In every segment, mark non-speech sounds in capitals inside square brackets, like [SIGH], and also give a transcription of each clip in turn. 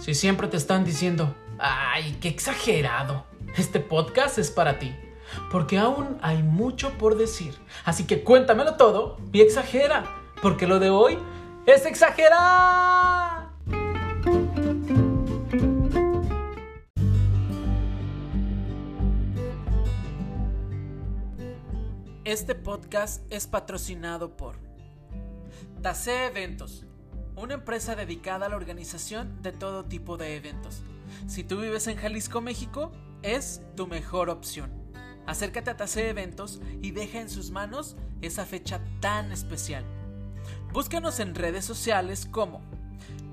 Si siempre te están diciendo, ay, qué exagerado, este podcast es para ti, porque aún hay mucho por decir. Así que cuéntamelo todo y exagera, porque lo de hoy es exagerar. Este podcast es patrocinado por Tase Eventos una empresa dedicada a la organización de todo tipo de eventos. Si tú vives en Jalisco, México, es tu mejor opción. Acércate a Tase Eventos y deja en sus manos esa fecha tan especial. Búscanos en redes sociales como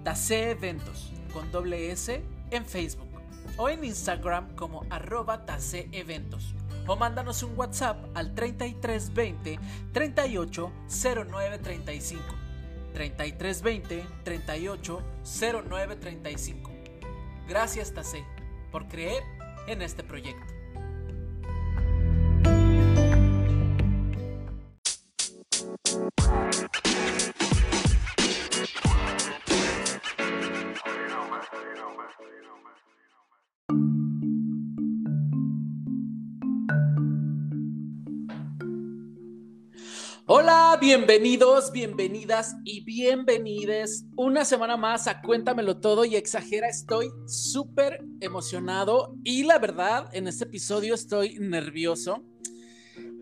Tase Eventos con doble S en Facebook o en Instagram como arroba Tase Eventos o mándanos un WhatsApp al 3320 380935. 3320 38 0935. Gracias, Tase, por creer en este proyecto. Hola, bienvenidos, bienvenidas y bienvenides una semana más a Cuéntamelo Todo y Exagera. Estoy súper emocionado y la verdad, en este episodio estoy nervioso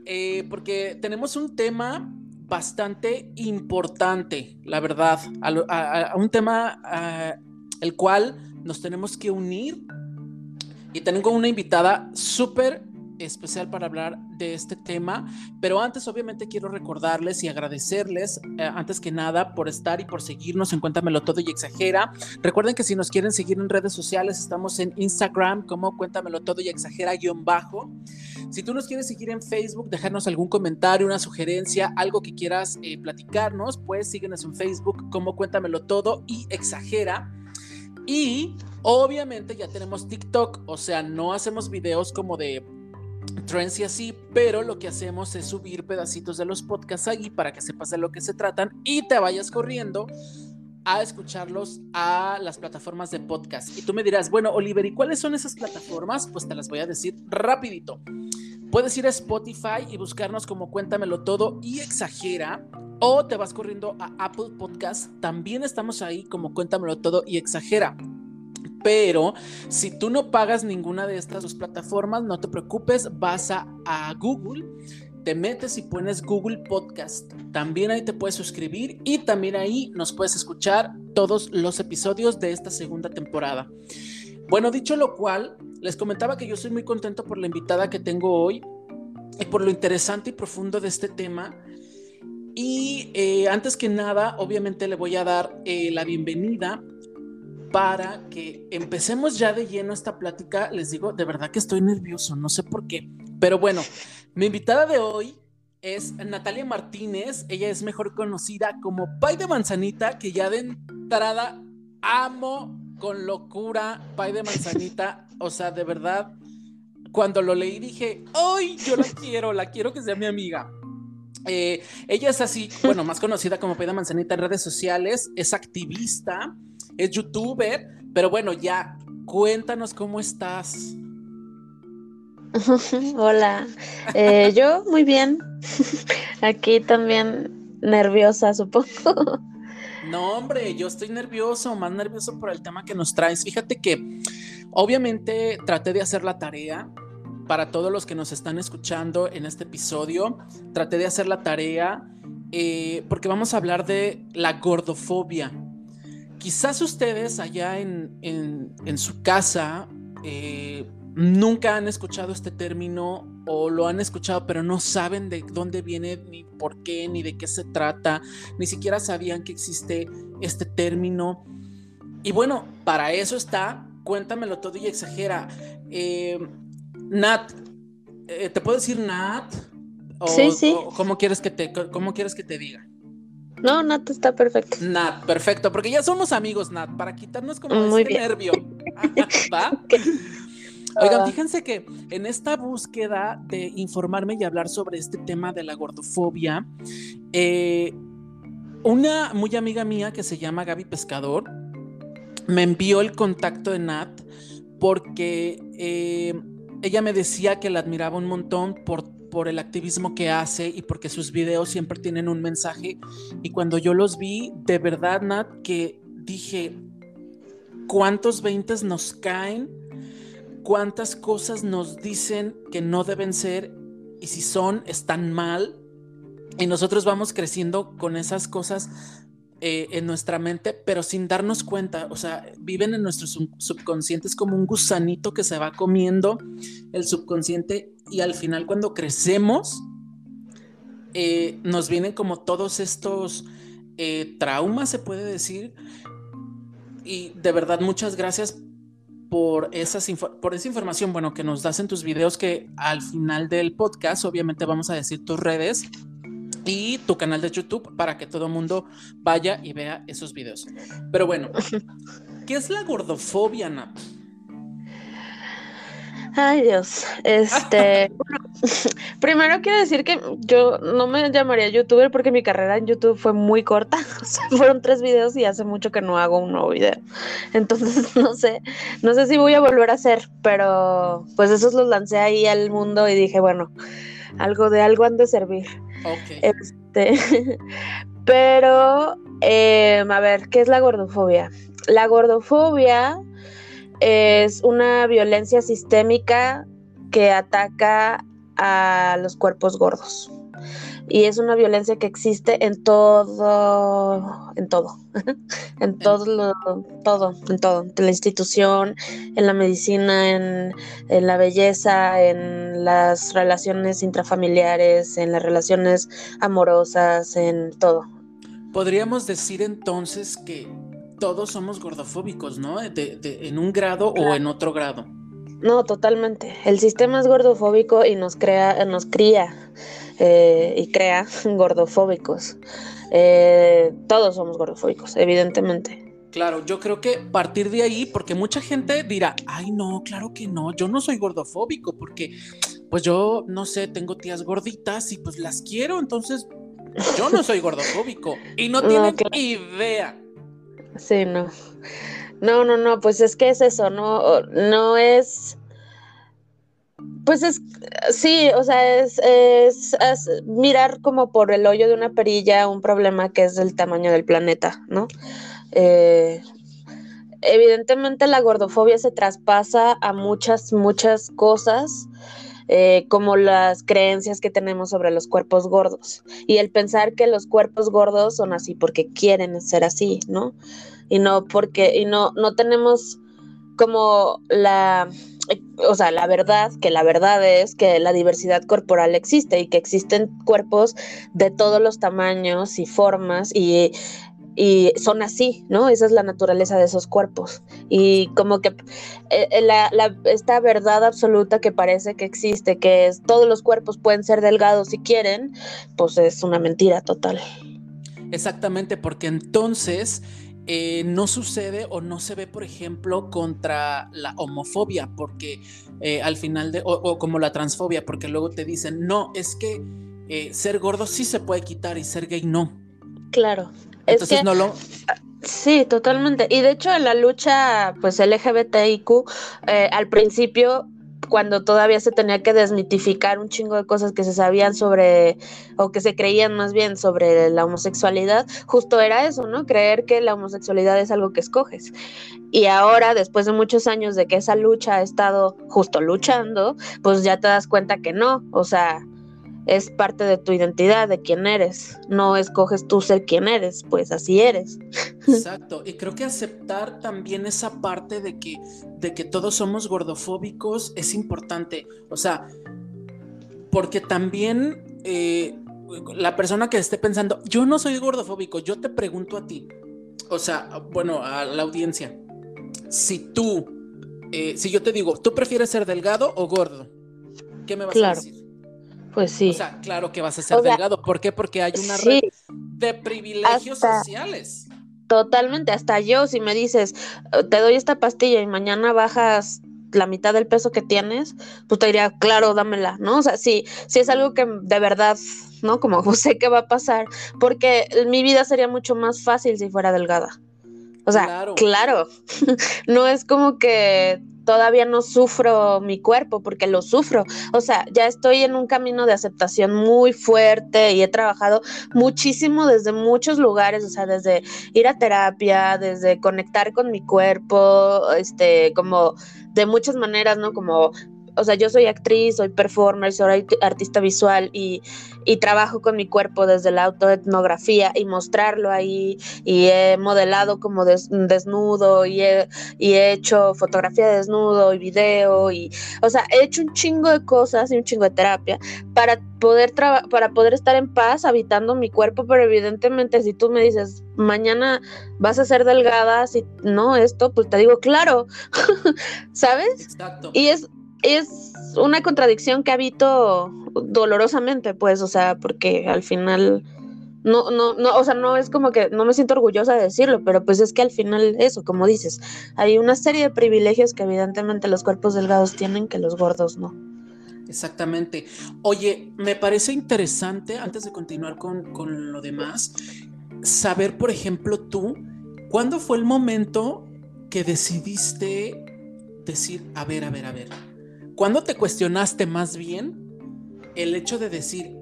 eh, porque tenemos un tema bastante importante, la verdad, a, un tema el cual nos tenemos que unir y tengo una invitada súper especial para hablar de este tema, pero antes obviamente quiero recordarles y agradecerles eh, antes que nada por estar y por seguirnos en Cuéntamelo Todo y Exagera. Recuerden que si nos quieren seguir en redes sociales estamos en Instagram como Cuéntamelo Todo y Exagera guion bajo. Si tú nos quieres seguir en Facebook, dejarnos algún comentario, una sugerencia, algo que quieras eh, platicarnos, pues síguenos en Facebook como Cuéntamelo Todo y Exagera. Y obviamente ya tenemos TikTok, o sea, no hacemos videos como de trends y así, pero lo que hacemos es subir pedacitos de los podcasts ahí para que sepas de lo que se tratan y te vayas corriendo a escucharlos a las plataformas de podcast. Y tú me dirás, bueno, Oliver, ¿y cuáles son esas plataformas? Pues te las voy a decir rapidito. Puedes ir a Spotify y buscarnos como Cuéntamelo Todo y Exagera. O te vas corriendo a Apple Podcast. También estamos ahí como Cuéntamelo Todo y Exagera. Pero si tú no pagas ninguna de estas dos plataformas, no te preocupes, vas a, Google, te metes y pones Google Podcast. También ahí te puedes suscribir y también ahí nos puedes escuchar todos los episodios de esta segunda temporada. Bueno, dicho lo cual, les comentaba que yo soy muy contento por la invitada que tengo hoy y por lo interesante y profundo de este tema. Y eh, antes que nada, obviamente le voy a dar eh, la bienvenida para que empecemos ya de lleno esta plática. Les digo, de verdad que estoy nervioso, no sé por qué. Pero bueno, mi invitada de hoy es Natalia Martínez. Ella es mejor conocida como Pay de Manzanita, que ya de entrada amo con locura Pay de Manzanita. O sea, de verdad, cuando lo leí dije, ¡ay, yo la quiero! La quiero que sea mi amiga. Eh, ella es así, bueno, más conocida como Pay de Manzanita en redes sociales, es activista es youtuber, pero bueno, ya, cuéntanos cómo estás. [LAUGHS] Hola, eh, yo muy bien, [LAUGHS] aquí también nerviosa, supongo. No, hombre, yo estoy nervioso, más nervioso por el tema que nos traes. Fíjate que obviamente traté de hacer la tarea para todos los que nos están escuchando en este episodio. Traté de hacer la tarea eh, porque vamos a hablar de la gordofobia. Quizás ustedes allá en, su casa eh, nunca han escuchado este término o lo han escuchado pero no saben de dónde viene, ni por qué, ni de qué se trata, ni siquiera sabían que existe este término. Y bueno, para eso está, cuéntamelo todo y exagera. Eh, Nat, eh, ¿te puedo decir Nat? sí, sí. ¿cómo, quieres que te, ¿Cómo quieres que te diga? No, Nat está perfecto. Nat, perfecto, porque ya somos amigos, Nat, para quitarnos como Muy este nervio. [LAUGHS] ¿Va? Oigan, ah. fíjense que en esta búsqueda de informarme y hablar sobre este tema de la gordofobia, eh, una muy amiga mía que se llama Gaby Pescador, me envió el contacto de Nat porque eh, ella me decía que la admiraba un montón por, por el activismo que hace y porque sus videos siempre tienen un mensaje. Y cuando yo los vi, de verdad, Nat, que dije, ¿cuántos veintes nos caen? ¿Cuántas cosas nos dicen que no deben ser? Y si son, están mal. Y nosotros vamos creciendo con esas cosas eh, en nuestra mente, pero sin darnos cuenta, o sea, viven en nuestro subconsciente, es como un gusanito que se va comiendo el subconsciente y al final cuando crecemos, eh, nos vienen como todos estos eh, traumas, se puede decir, y de verdad muchas gracias por, esas por esa información, bueno, que nos das en tus videos, que al final del podcast obviamente vamos a decir tus redes y tu canal de YouTube para que todo el mundo vaya y vea esos videos. Pero bueno, ¿qué es la gordofobia, Nat? Ay Dios, este, [LAUGHS] [LAUGHS] primero quiero decir que yo no me llamaría youtuber porque mi carrera en YouTube fue muy corta, [LAUGHS] fueron tres videos y hace mucho que no hago un nuevo video, entonces no sé, no sé si voy a volver a hacer, pero pues esos los lancé ahí al mundo y dije, bueno, algo de algo han de servir. Este, [LAUGHS] pero, em, a ver, ¿qué es la gordofobia? La gordofobia es una violencia sistémica que ataca a los cuerpos gordos y es una violencia que existe en todo, en todo, [LAUGHS] en todo, lo, todo, en todo, en la institución, en la medicina, en, en, la belleza, en las relaciones intrafamiliares, en las relaciones amorosas, en todo. Podríamos decir entonces que todos somos gordofóbicos, ¿no? De, de, en un grado o en otro grado. No, totalmente. El sistema es gordofóbico y nos crea, nos cría eh, y crea [LAUGHS] gordofóbicos. Eh, todos somos gordofóbicos, evidentemente. Claro, yo creo que partir de ahí, porque mucha gente dirá, ay no, claro que no, yo no soy gordofóbico, porque pues yo, no sé, tengo tías gorditas y pues las quiero, entonces yo no soy gordofóbico y no, [LAUGHS] tienen idea. Sí, no. No, no, no, pues es que es eso, no, no es pues es, sí, o sea, es, es, mirar como por el hoyo de una perilla un problema que es el tamaño del planeta, ¿no? Eh, evidentemente la gordofobia se traspasa a muchas, muchas cosas. Eh, como las creencias que tenemos sobre los cuerpos gordos y el pensar que los cuerpos gordos son así porque quieren ser así, ¿no? Y no porque, y no, no tenemos como la o sea, la verdad, que la verdad es que la diversidad corporal existe y que existen cuerpos de todos los tamaños y formas y, y son así, ¿no? Esa es la naturaleza de esos cuerpos. Y como que eh, eh, la, esta verdad absoluta que parece que existe, que es todos los cuerpos pueden ser delgados si quieren, pues es una mentira total. Exactamente, porque entonces eh, no sucede o no se ve, por ejemplo, contra la homofobia, porque eh, al final de, o, como la transfobia, porque luego te dicen, no, es que eh, ser gordo sí se puede quitar y ser gay no. Claro. Entonces no lo... Sí, totalmente. Y de hecho en la lucha, pues LGBTIQ, al principio cuando todavía se tenía que desmitificar un chingo de cosas que se sabían sobre, o que se creían más bien sobre la homosexualidad, justo era eso, ¿no? Creer que la homosexualidad es algo que escoges. Y ahora, después de muchos años de que esa lucha ha estado justo luchando, pues ya te das cuenta que no, o sea, es parte de tu identidad, de quién eres. No escoges tú ser quien eres, pues así eres. [LAUGHS] Exacto, y creo que aceptar también esa parte de que, de que todos somos gordofóbicos es importante. O sea, porque también eh, la persona que esté pensando, yo no soy gordofóbico, yo te pregunto a ti, o sea, bueno, a la audiencia, si tú, eh, si yo te digo, ¿tú prefieres ser delgado o gordo? ¿Qué me vas a decir? Pues sí. O sea, claro que vas a ser delgado. ¿Por qué? Porque hay una red de privilegios sociales. Totalmente, hasta yo, si me dices, eh, te doy esta pastilla y mañana bajas la mitad del peso que tienes, pues te diría, claro, dámela, ¿no? O sea, sí, sí es algo que de verdad, ¿no? Como [LAUGHS] sé que va a pasar, porque mi vida sería mucho más fácil si fuera delgada. O sea, claro, [LAUGHS] no es como que todavía no sufro mi cuerpo porque lo sufro. O sea, ya estoy en un camino de aceptación muy fuerte y he trabajado muchísimo desde muchos lugares, o sea, desde ir a terapia, desde conectar con mi cuerpo, este, como de muchas maneras, ¿no? Como o sea, yo soy actriz, soy performer, soy artista visual y, trabajo con mi cuerpo desde la autoetnografía y mostrarlo ahí y he modelado como desnudo y he, y he hecho fotografía de desnudo y video y, o sea, he hecho un chingo de cosas y un chingo de terapia para poder para poder estar en paz habitando mi cuerpo, pero evidentemente si tú me dices, mañana vas a ser delgada, si no esto, pues te digo, claro, [LAUGHS] ¿sabes? Exacto. Y es, es una contradicción que habito dolorosamente, pues, o sea, porque al final no, no, no, o sea, no es como que no me siento orgullosa de decirlo, pero pues es que al final eso, como dices, hay una serie de privilegios que evidentemente los cuerpos delgados tienen que los gordos no. Exactamente. Oye, me parece interesante, antes de continuar con, con lo demás, saber, por ejemplo, tú, ¿cuándo fue el momento que decidiste decir, a ver, a ver, a ver, ¿Cuándo te cuestionaste más bien el hecho de decir,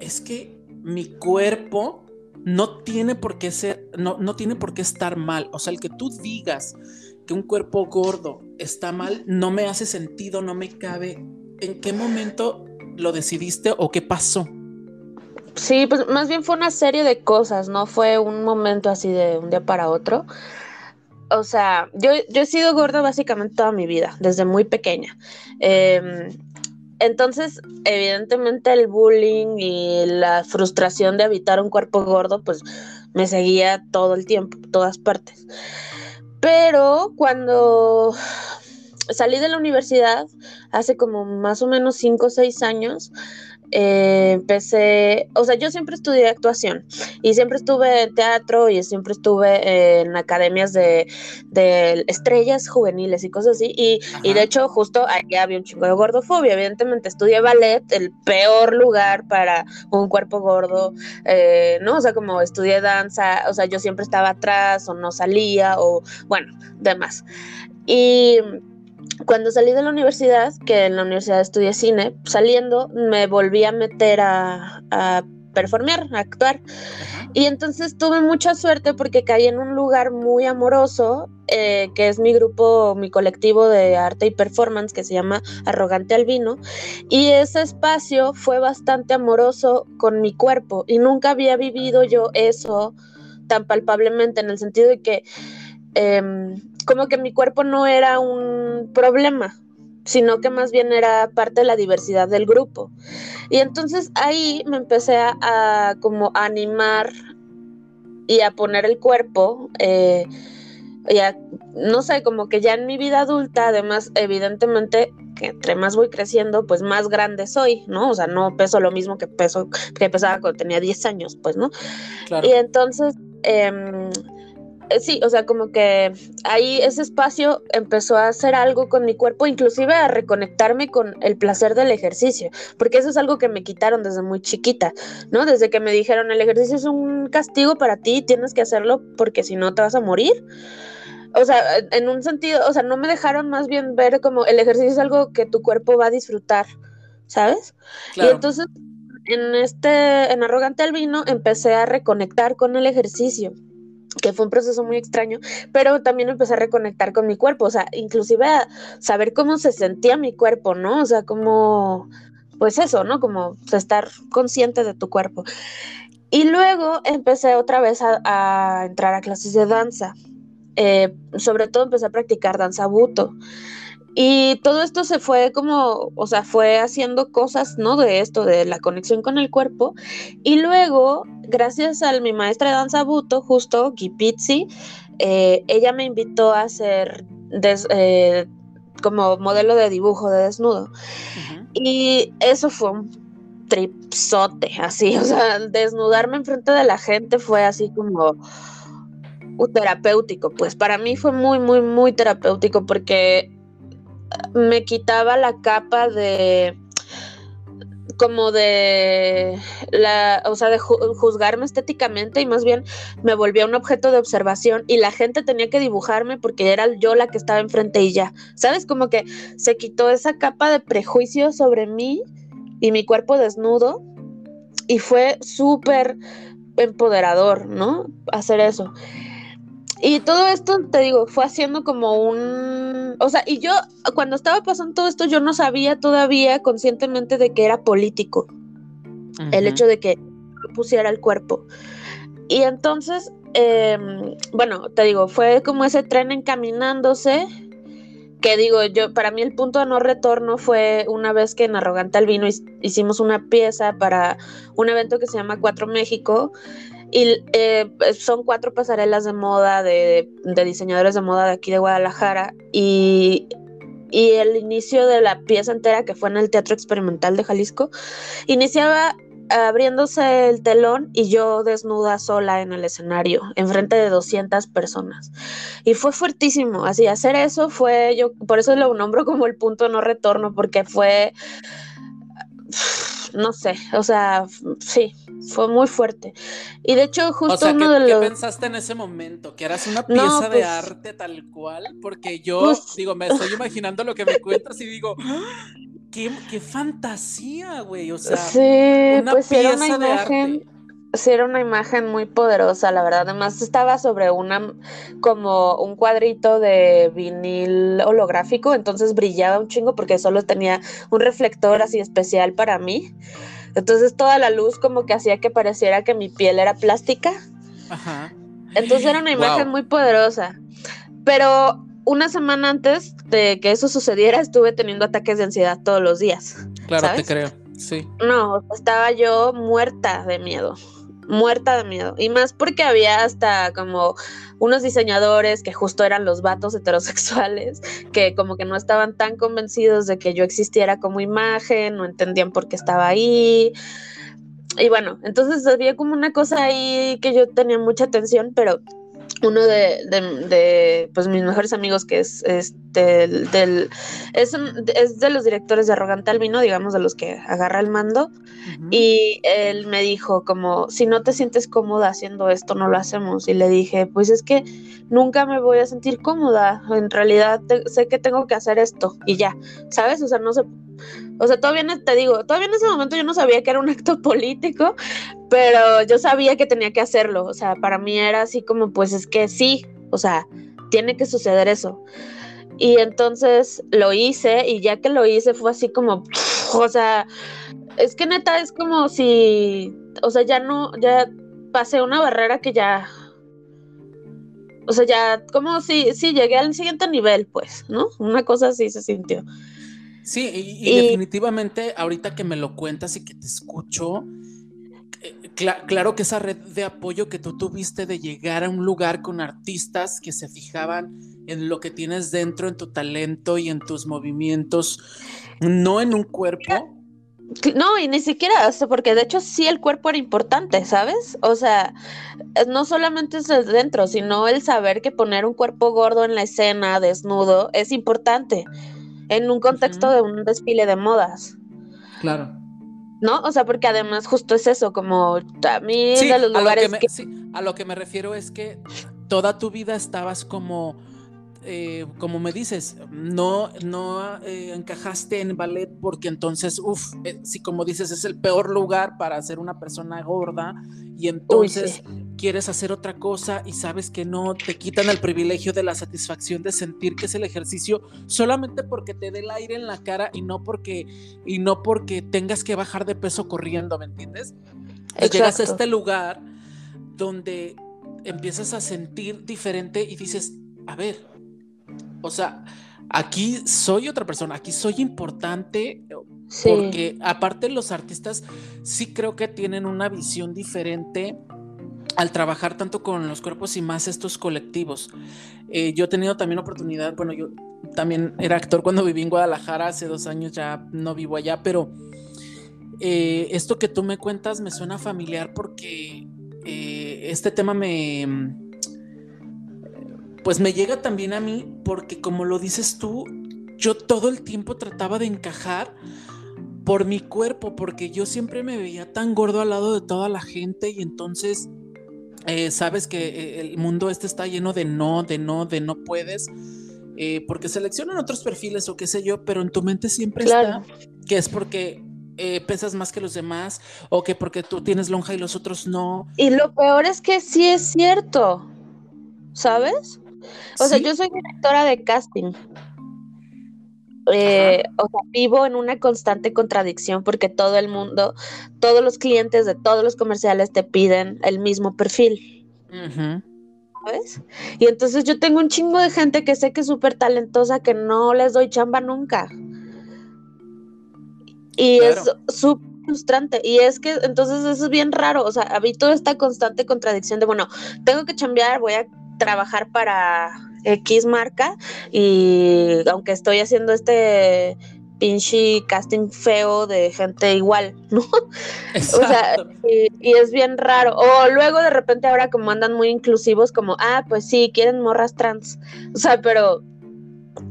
es que mi cuerpo no tiene por qué ser, no, no tiene por qué estar mal? O sea, el que tú digas que un cuerpo gordo está mal, no me hace sentido, no me cabe. ¿En qué momento lo decidiste o qué pasó? Sí, pues más bien fue una serie de cosas, no fue un momento así de un día para otro o sea, yo, yo he sido gorda básicamente toda mi vida, desde muy pequeña. Em, entonces, evidentemente el bullying y la frustración de habitar un cuerpo gordo, pues me seguía todo el tiempo, todas partes. Pero cuando salí de la universidad, hace como más o menos 5 o 6 años, eh, empecé, o sea, yo siempre estudié actuación y siempre estuve en teatro y siempre estuve en academias de, estrellas juveniles y cosas así. Y, de hecho, justo ahí había un chingo de gordofobia. Evidentemente, estudié ballet, el peor lugar para un cuerpo gordo, eh, ¿no? O sea, como estudié danza, o sea, yo siempre estaba atrás o no salía o, bueno, demás. Y cuando salí de la universidad, que en la universidad estudié cine, saliendo me volví a meter a, a performear, a actuar. Y entonces tuve mucha suerte porque caí en un lugar muy amoroso, eh, que es mi grupo, mi colectivo de arte y performance, que se llama Arrogante Albino. Y ese espacio fue bastante amoroso con mi cuerpo y nunca había vivido yo eso tan palpablemente en el sentido de que em, como que mi cuerpo no era un problema, sino que más bien era parte de la diversidad del grupo. Y entonces ahí me empecé a, como animar y a poner el cuerpo, eh, ya, no sé, como que ya en mi vida adulta, además, evidentemente, que entre más voy creciendo, pues más grande soy, ¿no? O sea, no peso lo mismo que peso, que pesaba cuando tenía 10 años, pues, ¿no? Y entonces, eh, sí, o sea, como que ahí ese espacio empezó a hacer algo con mi cuerpo, inclusive a reconectarme con el placer del ejercicio, porque eso es algo que me quitaron desde muy chiquita, ¿no? Desde que me dijeron, el ejercicio es un castigo para ti, tienes que hacerlo porque si no te vas a morir. O sea, en un sentido, o sea, no me dejaron más bien ver como el ejercicio es algo que tu cuerpo va a disfrutar, ¿sabes? Y entonces en este, en Arrogante Albino, empecé a reconectar con el ejercicio que fue un proceso muy extraño, pero también empecé a reconectar con mi cuerpo, o sea, inclusive a saber cómo se sentía mi cuerpo, ¿no? O sea, como, pues eso, ¿no? Como estar consciente de tu cuerpo. Y luego empecé otra vez a, entrar a clases de danza. Eh, sobre todo empecé a practicar danza buto. Y todo esto se fue como, o sea, fue haciendo cosas, ¿no? De esto, de la conexión con el cuerpo. Y luego, gracias a mi maestra de danza buto, justo, Gipitzi, eh, ella me invitó a hacer eh, como modelo de dibujo de desnudo. Y eso fue un tripsote, así, [LAUGHS] o sea, desnudarme enfrente de la gente fue así como terapéutico, pues para mí fue muy, muy, muy terapéutico porque me quitaba la capa de como de la, o sea, de juzgarme estéticamente y más bien me volvía un objeto de observación y la gente tenía que dibujarme porque era yo la que estaba enfrente y ya. ¿Sabes? Como que se quitó esa capa de prejuicio sobre mí y mi cuerpo desnudo y fue súper empoderador, ¿no? Hacer eso. Y todo esto, te digo, fue haciendo como un... O sea, y yo, cuando estaba pasando todo esto, yo no sabía todavía conscientemente de que era político. El hecho de que pusiera el cuerpo. Y entonces, em, bueno, te digo, fue como ese tren encaminándose, que digo, yo, para mí el punto de no retorno fue una vez que en Arrogante Albino hicimos una pieza para un evento que se llama Cuatro México, y eh, son cuatro pasarelas de moda de, diseñadores de moda de aquí de Guadalajara. Y, y el inicio de la pieza entera, que fue en el Teatro Experimental de Jalisco, iniciaba abriéndose el telón y yo desnuda sola en el escenario, enfrente de 200 personas. Y fue fuertísimo, así hacer eso fue, yo por eso lo nombro como el punto no retorno, porque fue no sé, o sea, sí, fue muy fuerte. Y de hecho, justo uno de los. ¿Qué pensaste en ese momento? ¿Que eras una pieza de pues arte tal cual? Porque yo, pues digo, me estoy [LAUGHS] imaginando lo que me cuentas y digo, ¡Ah! qué, qué fantasía, güey. O sea, una pues pieza de arte sí era una imagen muy poderosa, la verdad. Además estaba sobre una como un cuadrito de vinil holográfico, entonces brillaba un chingo porque solo tenía un reflector así especial para mí. Entonces toda la luz como que hacía que pareciera que mi piel era plástica. Ajá. Entonces era una imagen muy poderosa. Pero una semana antes de que eso sucediera estuve teniendo ataques de ansiedad todos los días. Claro, te creo. Sí. No, estaba yo muerta de miedo muerta de miedo. Y más porque había hasta como unos diseñadores que justo eran los vatos heterosexuales, [LAUGHS] que como que no estaban tan convencidos de que yo existiera como imagen, no entendían por qué estaba ahí. Y bueno, entonces había como una cosa ahí que yo tenía mucha tensión, pero uno de, de, pues mis mejores amigos que es este del, es, es, de los directores de Arrogante Albino, digamos de los que agarra el mando. Y él me dijo como si no te sientes cómoda haciendo esto no lo hacemos y le dije pues es que nunca me voy a sentir cómoda. En realidad sé que tengo que hacer esto y ya sabes o sea no sé o sea, todavía te digo, todavía en ese momento yo no sabía que era un [LAUGHS] acto político, pero yo sabía que tenía que hacerlo. O sea, para mí era así como, pues es que sí, o sea, tiene que suceder eso. Y entonces lo hice y ya que lo hice fue así como, o sea, es que neta es como si, o sea, ya no, ya pasé una barrera que ya, o sea, ya como si, sí, llegué al siguiente nivel, pues, ¿no? Una cosa así se sintió. Sí, y, definitivamente ahorita que me lo cuentas y que te escucho, eh, claro que esa red de apoyo que tú tuviste de llegar a un lugar con artistas que se fijaban en lo que tienes dentro, en tu talento y en tus movimientos, no en un cuerpo. No, y ni siquiera, porque de hecho sí el cuerpo era importante, ¿sabes? O sea, no solamente es el dentro, sino el saber que poner un cuerpo gordo en la escena, desnudo, es importante en un contexto de un desfile de modas. Claro. ¿No? O sea, porque además justo es eso, como a mí de los lugares que... Sí, a lo que me refiero es que toda tu vida estabas como eh, como me dices, no, no eh, encajaste en ballet porque entonces, uff, eh, si como dices, es el peor lugar para ser una persona gorda y entonces quieres hacer otra cosa y sabes que no, te quitan el privilegio de la satisfacción de sentir que es el ejercicio solamente porque te dé el aire en la cara y no porque, y no porque tengas que bajar de peso corriendo, ¿me entiendes? Llegas a este lugar donde empiezas a sentir diferente y dices, a ver, o sea, aquí soy otra persona, aquí soy importante. Porque aparte los artistas sí creo que tienen una visión diferente al trabajar tanto con los cuerpos y más estos colectivos. Eh, yo he tenido también oportunidad, bueno, yo también era actor cuando viví en Guadalajara, hace dos años ya no vivo allá, pero eh, esto que tú me cuentas me suena familiar porque eh, este tema me pues me llega también a mí porque como lo dices tú, yo todo el tiempo trataba de encajar por mi cuerpo, porque yo siempre me veía tan gordo al lado de toda la gente y entonces eh, sabes que eh, el mundo este está lleno de no, de no, de no puedes, eh, porque seleccionan otros perfiles o qué sé yo, pero en tu mente siempre está que es porque pesas más que los demás o que porque tú tienes lonja y los otros no. Y lo peor es que sí es cierto, ¿sabes? O sea, yo soy directora de casting. Eh, o sea, vivo en una constante contradicción porque todo el mundo, todos los clientes de todos los comerciales te piden el mismo perfil. ¿Sabes? Y entonces yo tengo un chingo de gente que sé que es súper talentosa, que no les doy chamba nunca. Y es súper frustrante. Y es que entonces eso es bien raro. O sea, habito esta constante contradicción de, bueno, tengo que chambear, voy a trabajar para X marca y aunque estoy haciendo este pinche casting feo de gente igual, [LAUGHS] ¿no? O sea, y, es bien raro. O luego de repente ahora como andan muy inclusivos, como, ah, pues sí, quieren morras trans. O sea, pero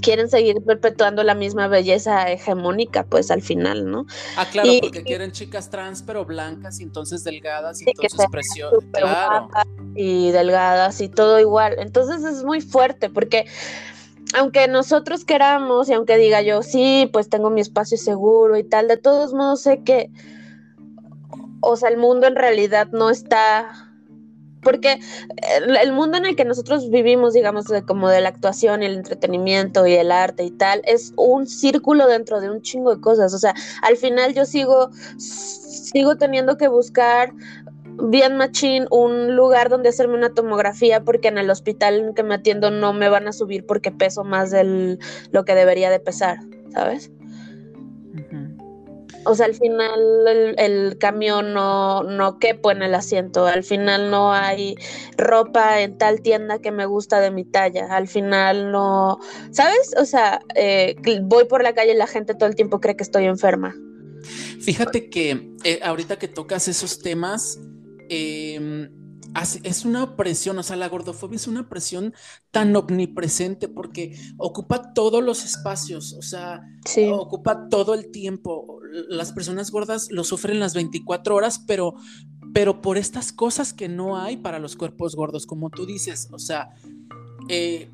quieren seguir perpetuando la misma belleza hegemónica, pues al final, ¿no? Ah, claro, porque quieren chicas trans, pero blancas y entonces delgadas y entonces. Claro. Y delgadas y todo igual. Entonces es muy fuerte porque aunque nosotros queramos y aunque diga yo, sí, pues tengo mi espacio seguro y tal, de todos modos sé que, o sea, el mundo en realidad no está porque el, mundo en el que nosotros vivimos, digamos, como de la actuación el entretenimiento y el arte y tal, es un círculo dentro de un chingo de cosas. O sea, al final yo sigo, sigo teniendo que buscar bien machín un lugar donde hacerme una tomografía porque en el hospital en que me atiendo no me van a subir porque peso más de lo que debería de pesar, ¿sabes? O sea, al final el, camión no, no quepo en el asiento, al final no hay ropa en tal tienda que me gusta de mi talla, al final no, ¿sabes? O sea, eh, voy por la calle y la gente todo el tiempo cree que estoy enferma. Fíjate que eh, ahorita que tocas esos temas, eh, es una presión, o sea, la gordofobia es una presión tan omnipresente porque ocupa todos los espacios, o sea, ocupa todo el tiempo. Las personas gordas lo sufren las 24 horas, pero, pero por estas cosas que no hay para los cuerpos gordos, como tú dices, o sea, eh,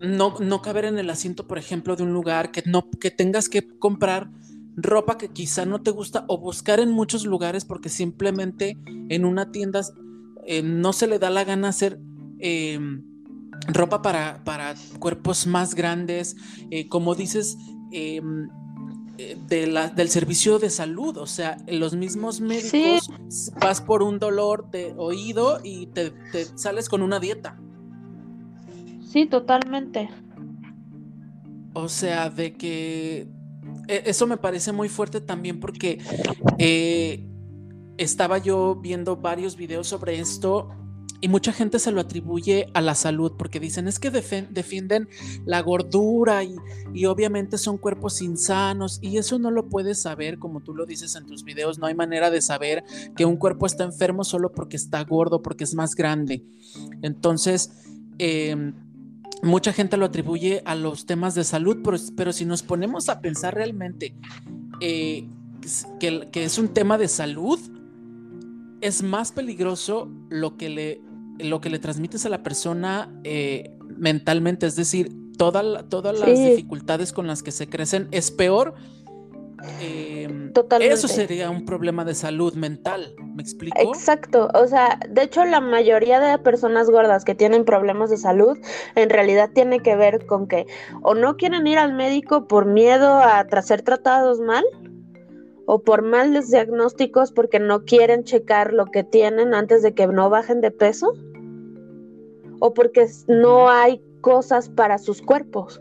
no, no caber en el asiento, por ejemplo, de un lugar que, no, que tengas que comprar ropa que quizá no te gusta o buscar en muchos lugares porque simplemente en una tienda eh, no se le da la gana hacer eh, ropa para, cuerpos más grandes, eh, como dices, del servicio de salud, o sea, los mismos médicos vas por un dolor de oído y te, sales con una dieta. Sí, totalmente. O sea, de que eso me parece muy fuerte también porque estaba yo viendo varios videos sobre esto y mucha gente se lo atribuye a la salud porque dicen es que defienden la gordura y, y, obviamente son cuerpos insanos y eso no lo puedes saber como tú lo dices en tus videos, no hay manera de saber que un cuerpo está enfermo solo porque está gordo, porque es más grande. Entonces, em, mucha gente lo atribuye a los temas de salud, pero, si nos ponemos a pensar realmente eh, que, que es un tema de salud, es más peligroso lo que le, lo que le transmites a la persona eh, mentalmente, es decir, todas las dificultades con las que se crecen es peor. Eh, eso sería un problema de salud mental, ¿me explico? Exacto, o sea, de hecho la mayoría de personas gordas que tienen problemas de salud en realidad tiene que ver con que o no quieren ir al médico por miedo a ser tratados mal, o por males diagnósticos porque no quieren checar lo que tienen antes de que no bajen de peso, o porque no hay cosas para sus cuerpos.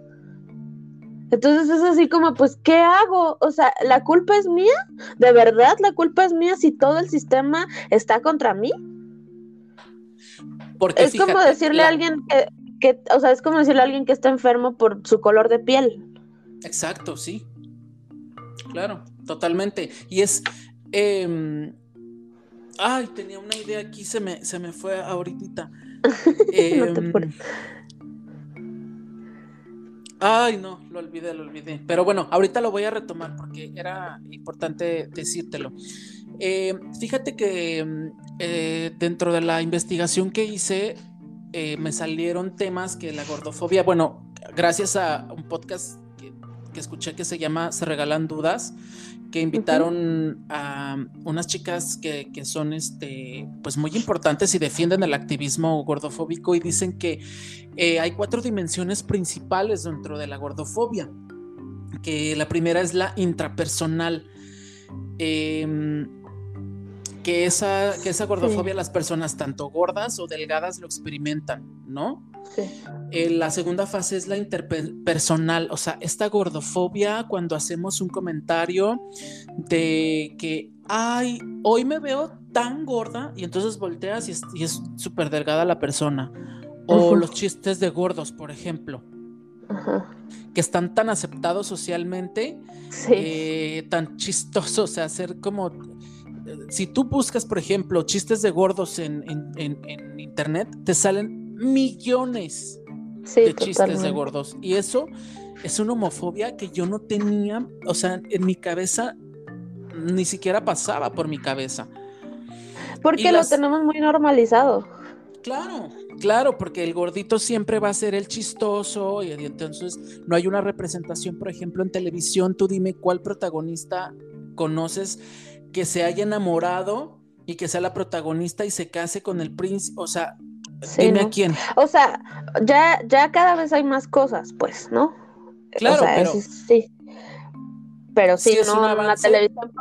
Entonces es así como, pues, ¿qué hago? O sea, ¿la culpa es mía? ¿De verdad la culpa es mía si todo el sistema está contra mí? Porque es como decirle a alguien que, que, o sea, es como decirle a alguien que está enfermo por su color de piel. Exacto, sí. Claro. Totalmente. Y es. Em, ay, tenía una idea aquí, se me, se me fue ahorita. [LAUGHS] Em, Ay, no, lo olvidé, lo olvidé. Pero bueno, ahorita lo voy a retomar porque era importante decírtelo. Eh, fíjate que eh, dentro de la investigación que hice, eh, me salieron temas que la gordofobia, bueno, gracias a un podcast que, escuché que se llama Se Regalan Dudas, que invitaron a unas chicas que, son este, pues muy importantes y defienden el activismo gordofóbico y dicen que eh, hay cuatro dimensiones principales dentro de la gordofobia, que la primera es la intrapersonal. Eh, que esa, que esa gordofobia las personas tanto gordas o delgadas lo experimentan, ¿no? Sí. Eh, la segunda fase es la interpersonal, o sea, esta gordofobia cuando hacemos un comentario de que, ay, hoy me veo tan gorda y entonces volteas y es súper delgada la persona. O los chistes de gordos, por ejemplo. que están tan aceptados socialmente, eh, tan chistosos, o sea, hacer como si tú buscas, por ejemplo, chistes de gordos en, internet, te salen millones de chistes de gordos. Y eso es una homofobia que yo no tenía, o sea, en mi cabeza ni siquiera pasaba por mi cabeza. Porque lo tenemos muy normalizado. Claro, claro, porque el gordito siempre va a ser el chistoso y entonces no hay una representación, por ejemplo, en televisión. Tú dime cuál protagonista conoces que se haya enamorado y que sea la protagonista y se case con el príncipe, o sea, dime a quién. O sea, ya, ya cada vez hay más cosas, pues, ¿no? Claro, pero... sí. Pero sí, no, en la televisión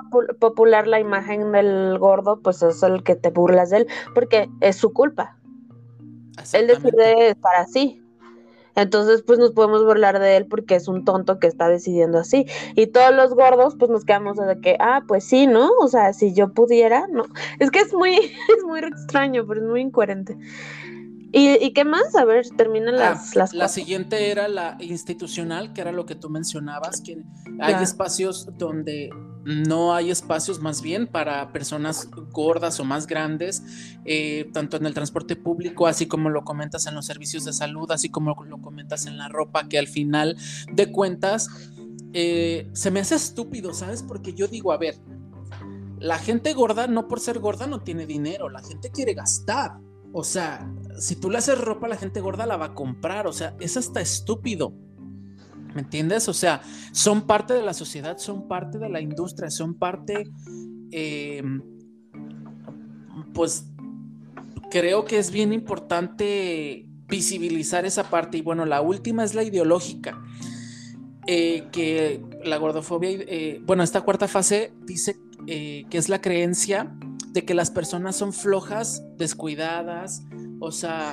popular la imagen del gordo, pues es el que te burlas de él, porque es su culpa. Él decide estar así. Entonces, pues nos podemos burlar de él porque es un tonto que está decidiendo así. Y todos los gordos, pues nos quedamos de que, ah, pues sí, ¿no? O sea, si yo pudiera, ¿no? Es que es muy, [LAUGHS] es muy extraño, pero es muy incoherente. ¿Y, qué más? A ver, terminan ah, las, las La siguiente era la institucional, que era lo que tú mencionabas, que hay espacios donde no hay espacios más bien para personas gordas o más grandes, eh, tanto en el transporte público, así como lo comentas en los servicios de salud, así como lo comentas en la ropa, que al final de cuentas eh, se me hace estúpido, ¿sabes? Porque yo digo, a ver, la gente gorda no por ser gorda no tiene dinero, la gente quiere gastar. O sea, si tú le haces ropa a la gente gorda, la va a comprar. O sea, es hasta estúpido. ¿Me entiendes? O sea, son parte de la sociedad, son parte de la industria, son parte, em, pues creo que es bien importante visibilizar esa parte. Y bueno, la última es la ideológica. Eh, que la gordofobia, eh, bueno, esta cuarta fase dice eh, que es la creencia de que las personas son flojas, descuidadas, o sea,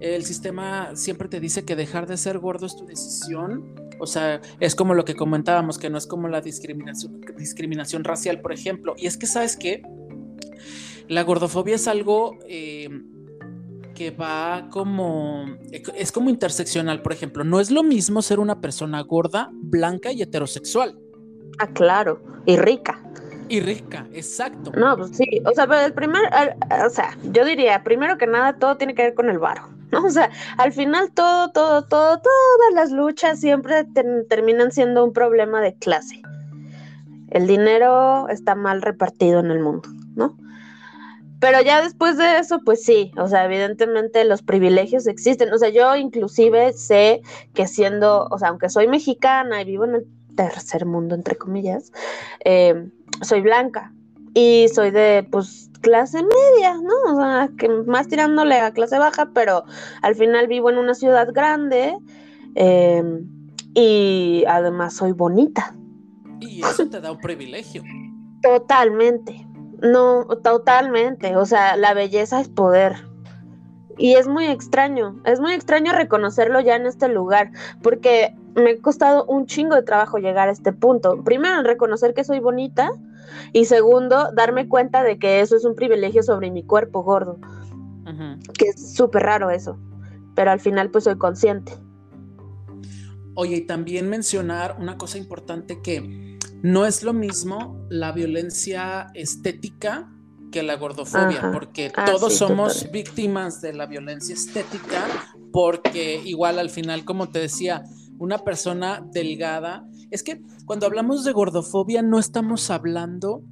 el sistema siempre te dice que dejar de ser gordo es tu decisión. O sea, es como lo que comentábamos, que no es como la discriminación, discriminación racial, por ejemplo. Y es que, ¿sabes qué? La gordofobia es algo eh, que va como, es como interseccional, por ejemplo. No es lo mismo ser una persona gorda, blanca y heterosexual. Ah, claro, y rica. Y rica, exacto. No, pues sí, o sea, pero el primer, o sea, yo diría, primero que nada, todo tiene que ver con el varo, [LAUGHS] ¿no? O sea, al final todo, todo, todo, todas las luchas siempre terminan siendo un problema de clase. El dinero está mal repartido en el mundo, ¿no? Pero ya después de eso, pues sí, o sea, evidentemente los privilegios existen. O sea, yo inclusive sé que siendo, o sea, aunque soy mexicana y vivo en el tercer mundo, entre comillas, eh, soy blanca y soy de pues clase media, ¿no? O sea, que más tirándole a clase baja, pero al final vivo en una ciudad grande em, y además soy bonita. Y eso te da un privilegio. Totalmente, no, totalmente, o sea, la belleza es poder. Y es muy extraño, es muy extraño reconocerlo ya en este lugar, porque me ha costado un chingo de trabajo llegar a este punto. Primero, reconocer que soy bonita y segundo, darme cuenta de que eso es un privilegio sobre mi cuerpo gordo, que es súper raro eso, pero al final pues soy consciente. Oye, y también mencionar una cosa importante que no es lo mismo la violencia estética que la gordofobia, porque ah, todos somos víctimas de la violencia estética, porque igual al final, como te decía, una persona delgada. Es que cuando hablamos de gordofobia no estamos hablando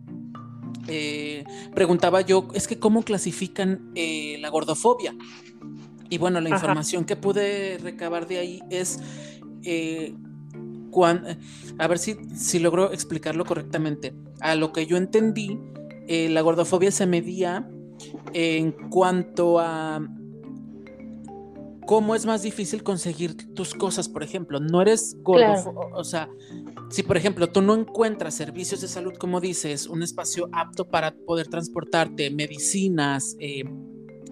eh, preguntaba yo, es que cómo clasifican eh, la gordofobia. Y bueno, la información que pude recabar de ahí es, eh, a ver si, si logro explicarlo correctamente. A lo que yo entendí, la gordofobia se medía en cuanto a cómo es más difícil conseguir tus cosas, por ejemplo. No eres gordo, o sea, si por ejemplo tú no encuentras servicios de salud, como dices, un espacio apto para poder transportarte, medicinas, eh,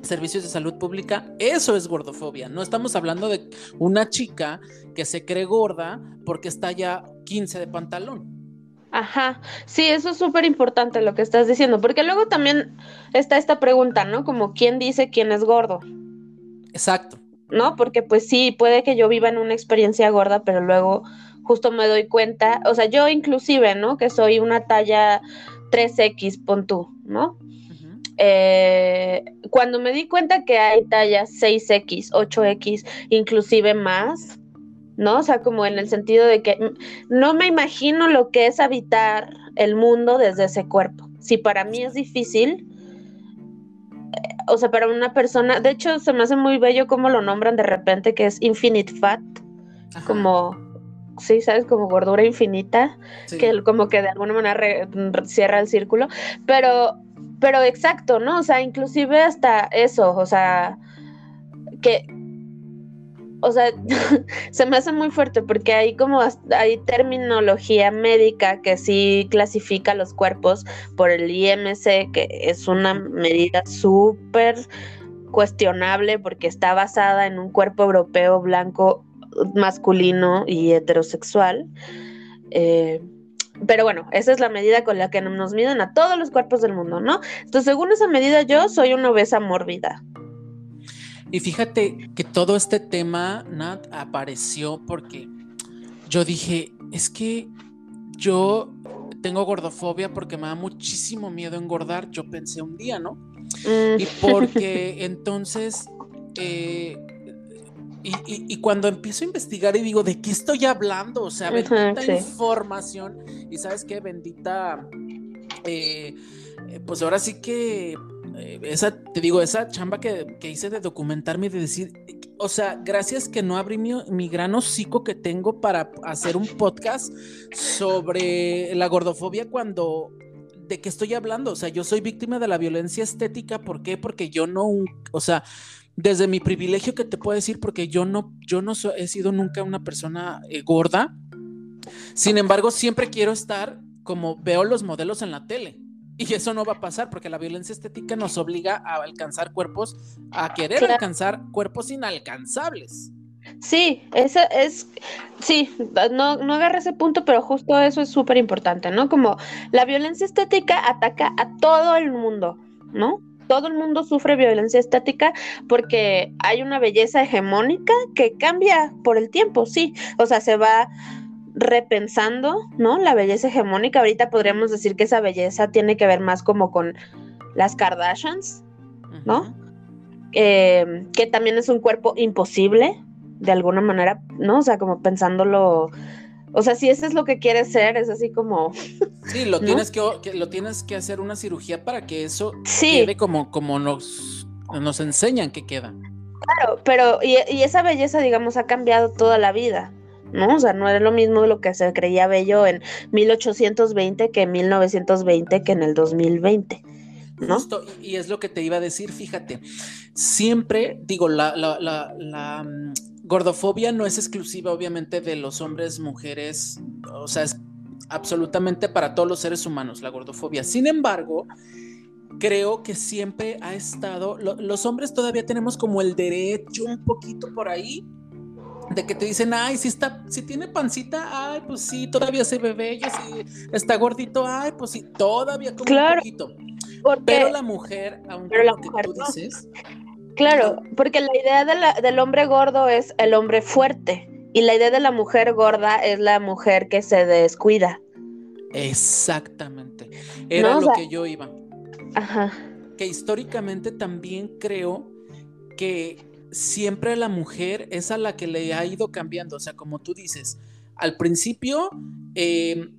servicios de salud pública, eso es gordofobia. No estamos hablando de una chica que se cree gorda porque está ya 15 de pantalón. Ajá, sí, eso es súper importante lo que estás diciendo, porque luego también está esta pregunta, ¿no? Como quién dice quién es gordo. Exacto. ¿No? Porque pues sí, puede que yo viva en una experiencia gorda, pero luego justo me doy cuenta, o sea, yo inclusive, ¿no? Que soy una talla 3X, pon tú, ¿no? Eh, cuando me di cuenta que hay tallas 6X, 8X, inclusive más, ¿no? O sea, como en el sentido de que no me imagino lo que es habitar el mundo desde ese cuerpo. Si para mí es difícil, o sea, para una persona, de hecho se me hace muy bello cómo lo nombran de repente, que es infinite fat, como, sí, ¿sabes? Como gordura infinita, que como que de alguna manera cierra el círculo, pero, pero exacto, ¿no? O sea, inclusive hasta eso, o sea, que, o sea, [LAUGHS] se me hace muy fuerte porque hay como hay terminología médica que sí clasifica los cuerpos por el IMC, que es una medida súper cuestionable porque está basada en un cuerpo europeo blanco masculino y heterosexual. Eh, pero bueno, esa es la medida con la que nos miden a todos los cuerpos del mundo, ¿no? Entonces, según esa medida, yo soy una obesa mórbida. Y fíjate que todo este tema, Nat, apareció porque yo dije, es que yo tengo gordofobia porque me da muchísimo miedo engordar, yo pensé un día, ¿no? Mm. Y porque [LAUGHS] entonces, eh, y, cuando empiezo a investigar y digo, ¿de qué estoy hablando? O sea, bendita información. Y sabes qué, bendita, eh, pues ahora sí que esa, te digo, esa chamba que, hice de documentarme y de decir, o sea, gracias que no abrí mi, mi, gran hocico que tengo para hacer un podcast sobre la gordofobia cuando, ¿de qué estoy hablando? O sea, yo soy víctima de la violencia estética, ¿por qué? Porque yo no, o sea, desde mi privilegio que te puedo decir, porque yo no, yo no he sido nunca una persona eh, gorda, sin embargo, siempre quiero estar como veo los modelos en la tele. Y eso no va a pasar porque la violencia estética nos obliga a alcanzar cuerpos, a querer alcanzar cuerpos inalcanzables. Sí, eso es, sí, no, no agarra ese punto, pero justo eso es súper importante, ¿no? Como la violencia estética ataca a todo el mundo, ¿no? Todo el mundo sufre violencia estética porque hay una belleza hegemónica que cambia por el tiempo, sí, o sea, se va repensando, ¿no? La belleza hegemónica. Ahorita podríamos decir que esa belleza tiene que ver más como con las Kardashians, ¿no? Eh, que también es un cuerpo imposible, de alguna manera, ¿no? O sea, como pensándolo. O sea, si eso es lo que quieres ser, es así como. Sí, lo tienes que, lo tienes que hacer una cirugía para que eso quede como, como nos, nos enseñan que queda. Claro, pero y, y esa belleza, digamos, ha cambiado toda la vida. ¿No? O sea, no era lo mismo lo que se creía bello en 1820 que en 1920 que en el 2020. ¿no? y es lo que te iba a decir, fíjate, siempre digo, la, la, la, mm, gordofobia no es exclusiva obviamente de los hombres, mujeres, o sea, es absolutamente para todos los seres humanos la gordofobia. Sin embargo, creo que siempre ha estado, los hombres todavía tenemos como el derecho un poquito por ahí de que te dicen, ay, si está, si tiene pancita, ay, pues sí, todavía se ve bello, si está gordito, ay, pues sí, todavía como un poquito. Pero la mujer, aunque lo que tú dices. Claro, porque la idea del hombre gordo es el hombre fuerte y la idea de la mujer gorda es la mujer que se descuida. Exactamente. Era lo que yo iba. Ajá. Que históricamente también creo que siempre la mujer es a la que le ha ido cambiando, o sea, como tú dices, al principio em,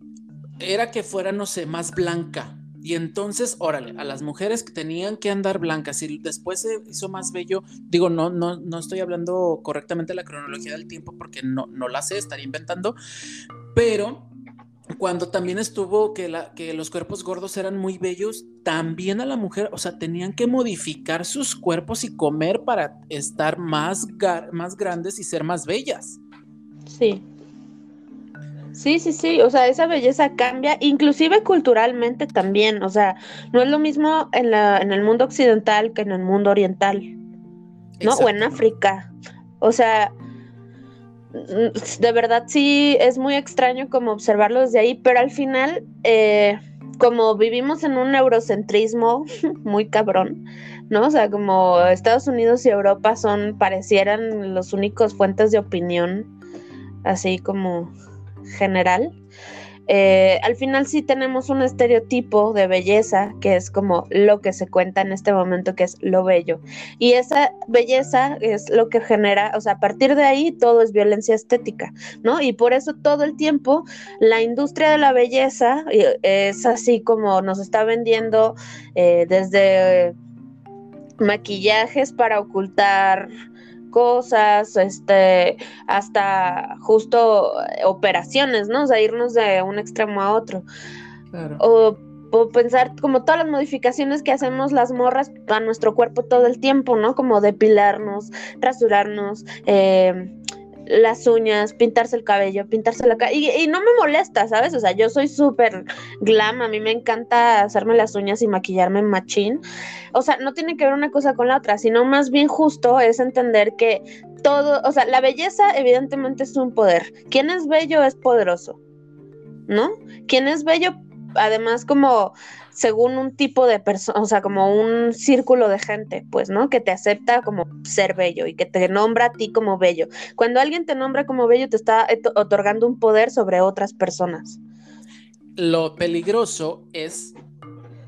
era que fuera, no sé, más blanca. Y entonces, órale, a las mujeres que tenían que andar blancas y después se hizo más bello, digo, no, no, no estoy hablando correctamente la cronología del tiempo porque no, no la sé, estaría inventando, pero cuando también estuvo que, la, que los cuerpos gordos eran muy bellos, también a la mujer, o sea, tenían que modificar sus cuerpos y comer para estar más, más grandes y ser más bellas. Sí. Sí, sí, sí, o sea, esa belleza cambia, inclusive culturalmente también, o sea, no es lo mismo en, la, en el mundo occidental que en el mundo oriental, ¿no? O en África. O sea, de verdad sí es muy extraño como observarlo desde ahí, pero al final, eh, como vivimos en un eurocentrismo [LAUGHS] muy cabrón, ¿no? O sea, como Estados Unidos y Europa son, parecieran los únicos fuentes de opinión, así como general. Eh, al final sí tenemos un estereotipo de belleza que es como lo que se cuenta en este momento, que es lo bello. Y esa belleza es lo que genera, o sea, a partir de ahí todo es violencia estética, ¿no? Y por eso todo el tiempo la industria de la belleza es así como nos está vendiendo eh, desde maquillajes para ocultar cosas, este, hasta justo eh, operaciones, ¿no? O sea, irnos de un extremo a otro. O, pensar como todas las modificaciones que hacemos las morras a nuestro cuerpo todo el tiempo, ¿no? Como depilarnos, rasurarnos, eh, las uñas, pintarse el cabello, pintarse la cara. Y, no me molesta, ¿sabes? O sea, yo soy súper glam, a mí me encanta hacerme las uñas y maquillarme en machín. O sea, no tiene que ver una cosa con la otra, sino más bien justo es entender que todo, o sea, la belleza evidentemente es un poder. Quien es bello es poderoso, ¿no? Quien es bello, además como según un tipo de persona, o sea, como un círculo de gente, pues, ¿no? Que te acepta como ser bello y que te nombra a ti como bello. Cuando alguien te nombra como bello, te está otorgando un poder sobre otras personas. Lo peligroso es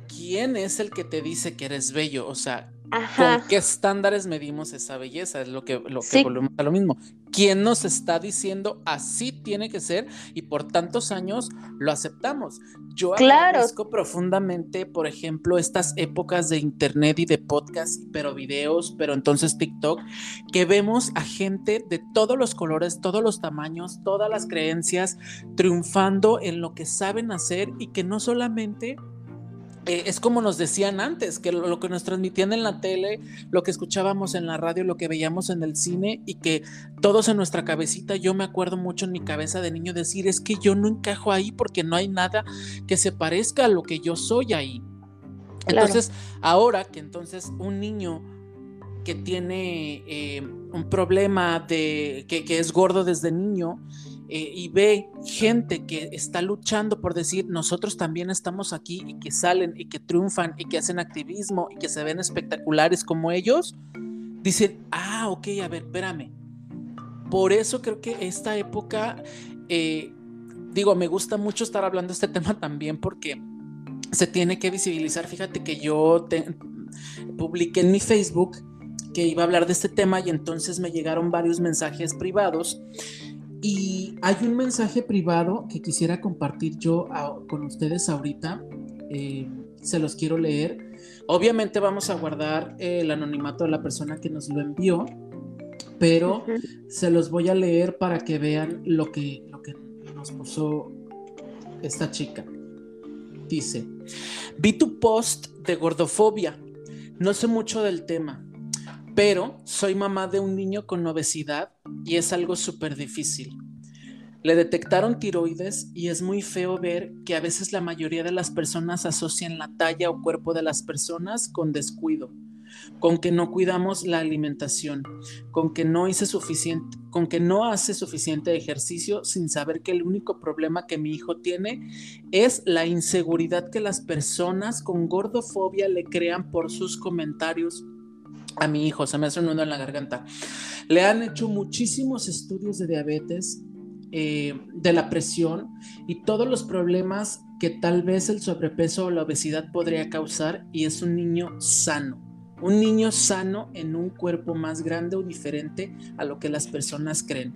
quién es el que te dice que eres bello, o sea, ¿Con qué estándares medimos esa belleza? Es lo que, lo que volvemos a lo mismo. ¿Quién nos está diciendo así tiene que ser y por tantos años lo aceptamos? Yo agradezco profundamente, por ejemplo, estas épocas de internet y de podcast, pero videos, pero entonces TikTok, que vemos a gente de todos los colores, todos los tamaños, todas las creencias, triunfando en lo que saben hacer y que no solamente eh, es como nos decían antes, que lo, que nos transmitían en la tele, lo que escuchábamos en la radio, lo que veíamos en el cine y que todos en nuestra cabecita, yo me acuerdo mucho en mi cabeza de niño decir, es que yo no encajo ahí porque no hay nada que se parezca a lo que yo soy ahí. Entonces, ahora que entonces un niño que tiene eh, un problema de que, que es gordo desde niño, eh, y ve gente que está luchando por decir nosotros también estamos aquí y que salen y que triunfan y que hacen activismo y que se ven espectaculares como ellos, dicen, ah, ok, a ver, espérame. Por eso creo que esta época, eh, digo, me gusta mucho estar hablando de este [LAUGHS] tema también porque se tiene que visibilizar. Fíjate que yo publiqué en mi Facebook que iba a hablar de este tema y entonces me llegaron varios mensajes privados y hay un mensaje privado que quisiera compartir yo con ustedes ahorita. Eh, se los quiero leer. Obviamente vamos a guardar el anonimato de la persona que nos lo envió, pero se los voy a leer para que vean lo que, lo que nos puso esta chica. Dice, vi tu post de gordofobia. No sé mucho del tema pero soy mamá de un niño con obesidad y es algo súper difícil. Le detectaron tiroides y es muy feo ver que a veces la mayoría de las personas asocian la talla o cuerpo de las personas con descuido, con que no cuidamos la alimentación, con que no suficiente, con que no hace suficiente ejercicio sin saber que el único problema que mi hijo tiene es la inseguridad que las personas con gordofobia le crean por sus comentarios a mi hijo, se me hace un nudo en la garganta. Le han hecho muchísimos estudios de diabetes, eh, de la presión y todos los problemas que tal vez el sobrepeso o la obesidad podría causar y es un niño sano, Un niño sano en un cuerpo más grande o diferente a lo que las personas creen,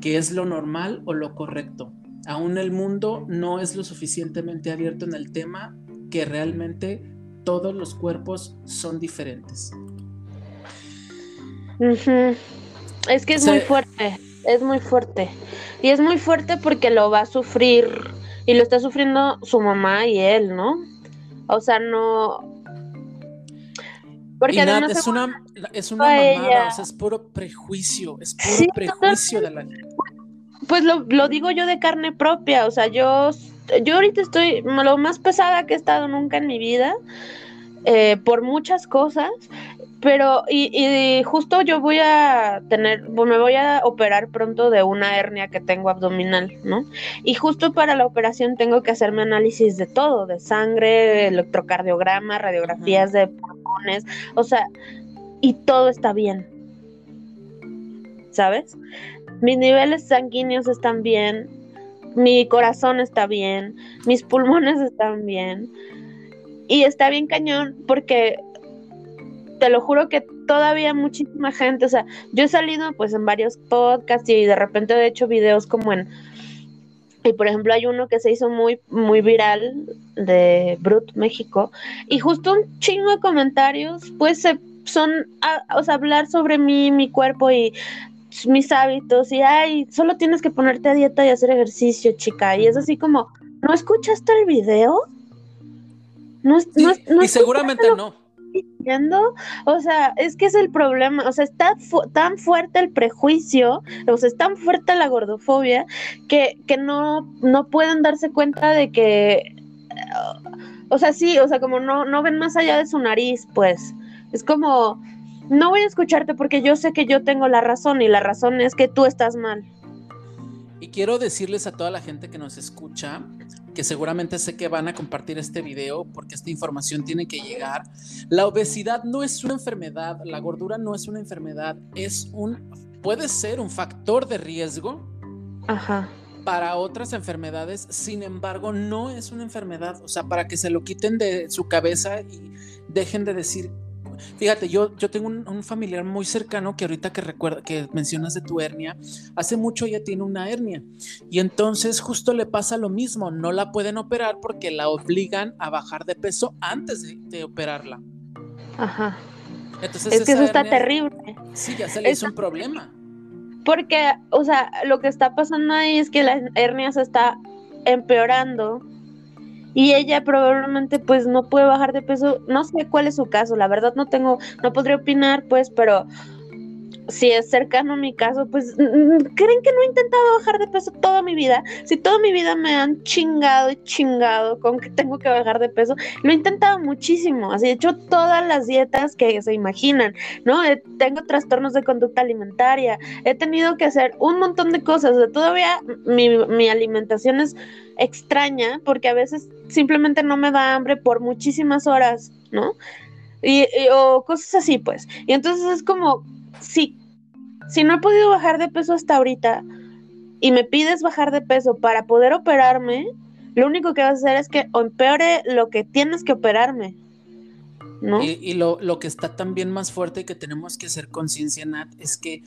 que es lo normal o lo correcto. Aún el mundo no es lo suficientemente abierto en el tema que realmente todos los cuerpos son diferentes. Es que es muy fuerte, es muy fuerte. Y es muy fuerte porque lo va a sufrir y lo está sufriendo su mamá y él, ¿no? O sea, no... Porque además es una, es una mamada, o sea, es puro prejuicio, es puro prejuicio de la. Pues lo, lo digo yo de carne propia, o sea, yo, yo ahorita estoy lo más pesada que he estado nunca en mi vida. Eh, por muchas cosas pero, y, justo yo voy a tener, me voy a operar pronto de una hernia que tengo abdominal, ¿no? Y justo para la operación tengo que hacerme análisis de todo, de sangre, electrocardiograma, radiografías de pulmones, o sea, y todo está bien. ¿Sabes? Mis niveles sanguíneos están bien, mi corazón está bien, mis pulmones están bien. Y está bien cañón porque te lo juro que todavía muchísima gente, o sea, yo he salido pues en varios podcasts y de repente he hecho videos como en y por ejemplo hay uno que se hizo muy muy viral de Brut México y justo un chingo de comentarios pues son o sea, hablar sobre mí, mi cuerpo y mis hábitos y ay, solo tienes que ponerte a dieta y hacer ejercicio, chica, y es así como, ¿no escuchaste el video? No, no, y seguramente no o sea, es que es el problema, o sea, está tan fuerte el prejuicio, o sea, es tan fuerte la gordofobia que, que no, no pueden darse cuenta de que, o sea, sí, o sea, como no, no ven más allá de su nariz, pues, es como, no voy a escucharte porque yo sé que yo tengo la razón y la razón es que tú estás mal. Y quiero decirles a toda la gente que nos escucha, que seguramente sé que van a compartir este video porque esta información tiene que llegar. La obesidad no es una enfermedad, la gordura no es una enfermedad, es un, puede ser un factor de riesgo. Para otras enfermedades, sin embargo, no es una enfermedad. O sea, para que se lo quiten de su cabeza y dejen de decir Fíjate, yo, yo tengo un, familiar muy cercano que ahorita que recuerda, que mencionas de tu hernia, hace mucho ella tiene una hernia y entonces justo le pasa lo mismo, no la pueden operar porque la obligan a bajar de peso antes de, operarla. Ajá. Entonces, es que eso está terrible. Sí, ya se le hizo un problema. Porque, o sea, lo que está pasando ahí es que la hernia se está empeorando y ella probablemente pues no puede bajar de peso, no sé cuál es su caso, la verdad no tengo, no podría opinar pues, pero si es cercano a mi caso, pues creen que no he intentado bajar de peso toda mi vida. Si toda mi vida me han chingado y chingado con que tengo que bajar de peso, lo he intentado muchísimo. Así he hecho todas las dietas que se imaginan, ¿no? tengo trastornos de conducta alimentaria, he tenido que hacer un montón de cosas. todavía mi, mi alimentación es extraña porque a veces simplemente no me da hambre por muchísimas horas, ¿no? Y, o cosas así, pues. Y entonces es como, si, si no he podido bajar de peso hasta ahorita y me pides bajar de peso para poder operarme, lo único que vas a hacer es que empeore lo que tienes que operarme. ¿no? Y, y lo, lo, que está también más fuerte que tenemos que hacer conciencia, Nat, es que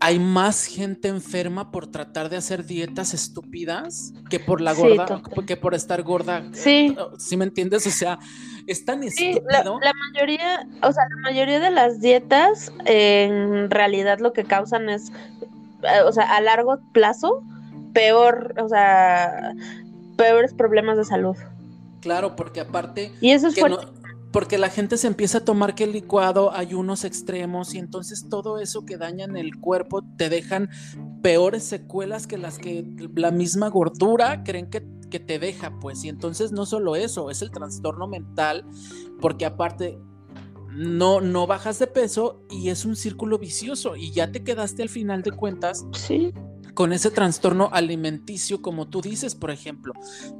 hay más gente enferma por tratar de hacer dietas estúpidas que por la gorda, que por estar gorda. Sí. ¿Sí me entiendes? O sea, es tan estúpido. La, mayoría, o sea, la mayoría de las dietas en realidad lo que causan es, eh, o sea, a largo plazo, peor, o sea, peores problemas de salud. Claro, porque aparte... Y eso es porque la gente se empieza a tomar que el licuado hay unos extremos y entonces todo eso que dañan el cuerpo te dejan peores secuelas que las que la misma gordura creen que, que te deja, pues. Y entonces no solo eso, es el trastorno mental, porque aparte no, no bajas de peso y es un círculo vicioso y ya te quedaste al final de cuentas. Sí con ese trastorno alimenticio, como tú dices, por ejemplo.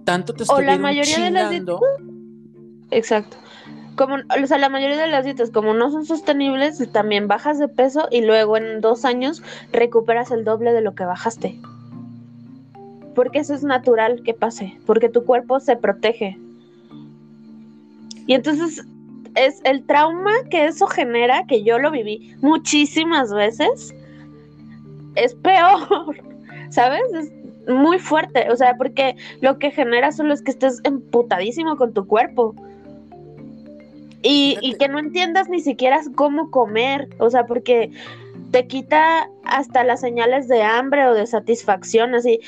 Tanto te estuvieron o la mayoría chingando. De las... Exacto como, o sea, la mayoría de las dietas, como no son sostenibles, también bajas de peso y luego en dos años recuperas el doble de lo que bajaste. Porque eso es natural que pase, porque tu cuerpo se protege. Y entonces es el trauma que eso genera, que yo lo viví muchísimas veces, es peor, [LAUGHS] ¿sabes? Es muy fuerte, o sea, porque lo que genera solo es que estés emputadísimo con tu cuerpo. Y, y, que no entiendas ni siquiera cómo comer, o sea, porque te quita hasta las señales de hambre o de satisfacción, así.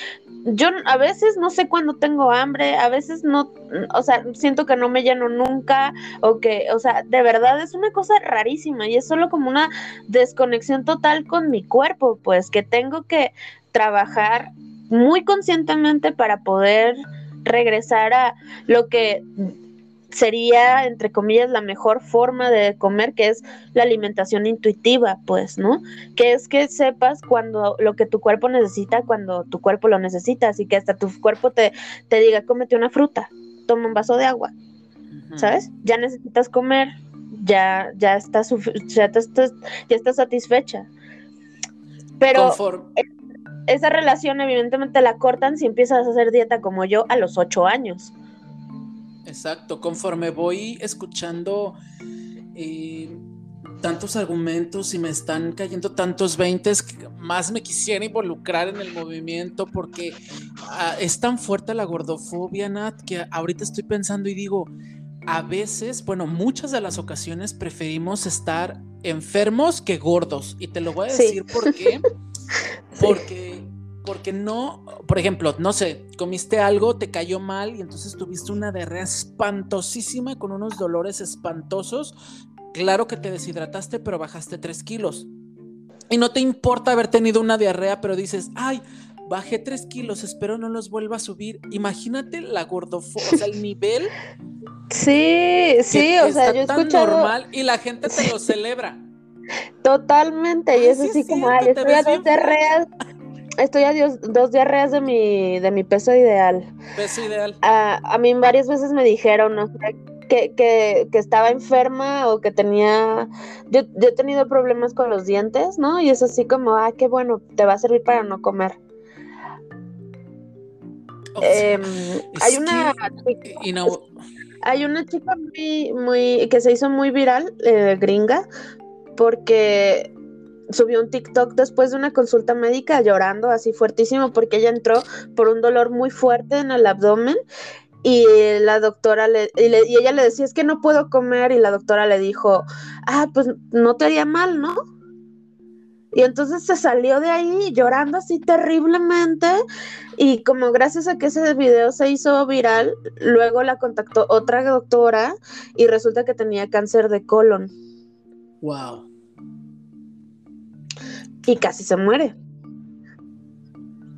Yo a veces no sé cuándo tengo hambre, a veces no, o sea, siento que no me lleno nunca, o que, o sea, de verdad es una cosa rarísima y es solo como una desconexión total con mi cuerpo, pues que tengo que trabajar muy conscientemente para poder regresar a lo que sería, entre comillas, la mejor forma de comer, que es la alimentación intuitiva, pues, ¿no? Que es que sepas cuando lo que tu cuerpo necesita, cuando tu cuerpo lo necesita, así que hasta tu cuerpo te, te diga, cómete una fruta, toma un vaso de agua, ¿sabes? Ya necesitas comer, ya, ya estás, ya, ya estás satisfecha. Pero esa relación evidentemente la cortan si empiezas a hacer dieta como yo a los ocho años. Exacto, conforme voy escuchando eh, tantos argumentos y me están cayendo tantos veintes, más me quisiera involucrar en el movimiento porque ah, es tan fuerte la gordofobia, Nat, que ahorita estoy pensando y digo, a veces, bueno, muchas de las ocasiones preferimos estar enfermos que gordos. Y te lo voy a decir por qué. [LAUGHS] Porque porque no, por ejemplo, no sé, comiste algo, te cayó mal y entonces tuviste una diarrea espantosísima con unos dolores espantosos. Claro que te deshidrataste, pero bajaste 3 kilos. Y no te importa haber tenido una diarrea, pero dices, ay, bajé 3 kilos, espero no los vuelva a subir. Imagínate la gordofobia, o sea, el nivel. Sí, sí, o sea, yo he escuchado... normal y la gente te lo [LAUGHS] celebra. Totalmente, y es así como, ay, estoy a estoy a dos diarreas de mi, de mi peso ideal. Peso ideal. a mí varias veces me dijeron, no que, que, que, estaba enferma o que tenía, yo, yo, he tenido problemas con los dientes, ¿no? Y es así como, ah, qué bueno, te va a servir para no comer. Em, hay una chica, hay una chica muy, muy, que se hizo muy viral, eh, gringa, porque subió un TikTok después de una consulta médica llorando así fuertísimo porque ella entró por un dolor muy fuerte en el abdomen y la doctora le y, ella le decía es que no puedo comer y la doctora le dijo ah pues no te haría mal no y entonces se salió de ahí llorando así terriblemente y como gracias a que ese video se hizo viral, luego la contactó otra doctora y resulta que tenía cáncer de colon. Wow y casi se muere.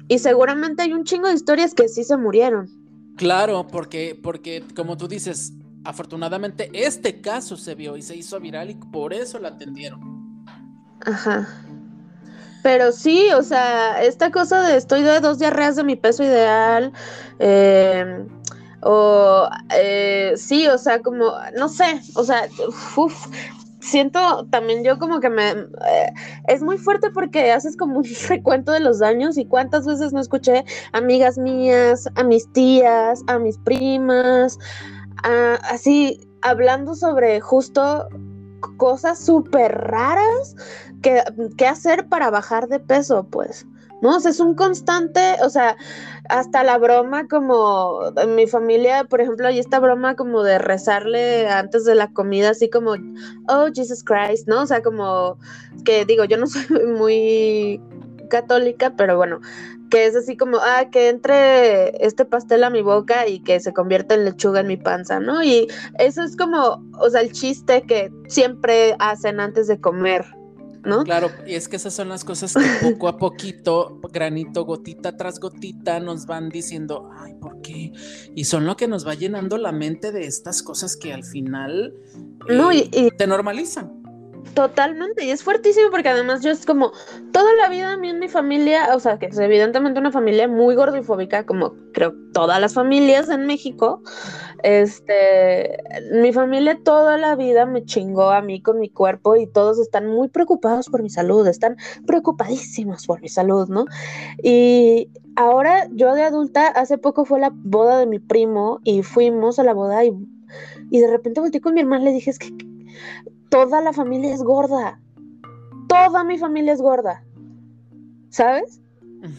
Y seguramente hay un chingo de historias que sí se murieron. Claro, porque, porque como tú dices, afortunadamente este caso se vio y se hizo viral y por eso la atendieron. Ajá. Pero sí, o sea, esta cosa de estoy de dos diarreas de mi peso ideal, eh, o eh, sí, o sea, como, no sé, o sea, uf, siento también yo como que me... Eh, es muy fuerte porque haces como un [LAUGHS] recuento de los daños y cuántas veces no escuché amigas mías, a mis tías, a mis primas, así hablando sobre justo cosas súper raras que, que hacer para bajar de peso, pues. ¿No? Es un constante, o sea, hasta la broma como en mi familia, por ejemplo, hay esta broma como de rezarle antes de la comida, así como, oh, Jesus Christ, ¿no? O sea, como que digo, yo no [LAUGHS] soy muy católica, pero bueno, que es así como, ah, que entre este pastel a mi boca y que se convierta en lechuga en mi panza, ¿no? Y eso es como, o sea, el chiste que siempre hacen antes de comer, Claro, y es que esas son las cosas que poco a poquito, granito, gotita tras gotita, nos van diciendo, ay, ¿por qué? Y son lo que nos va llenando la mente de estas cosas que al final no, y, te normalizan. Totalmente, y es fuertísimo porque además yo es como toda la vida a mí en mi familia, o sea, que es evidentemente una familia muy gordofóbica, como creo todas las familias en México. Este, mi familia toda la vida me chingó a mí con mi cuerpo y todos están muy preocupados por mi salud, están preocupadísimos por mi salud, ¿no? Y ahora yo de adulta, hace poco fue la boda de mi primo y fuimos a la boda y y de repente volteé con mi hermana y le dije, es que toda la familia es gorda, toda mi familia es gorda, ¿sabes?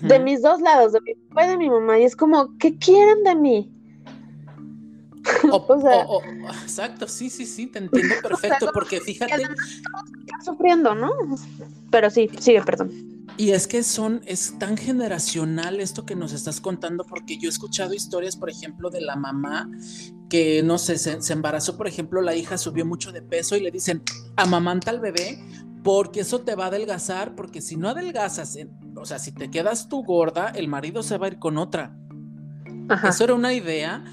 De mis dos lados, de mi papá y de mi mamá, y es como, ¿qué quieren de mí? [LAUGHS] O, sea, exacto, sí, sí, sí, te entiendo [LAUGHS] perfecto, porque fíjate. Está sufriendo, ¿no? Pero sí, sigue, perdón. Y es que son, es tan generacional esto que nos estás contando, porque yo he escuchado historias, por ejemplo, de la mamá que, no sé, se, embarazó, por ejemplo, la hija subió mucho de peso y le dicen, amamanta al bebé porque eso te va a adelgazar, porque si no adelgazas, o sea, si te quedas tú gorda, el marido se va a ir con otra. Eso era una idea.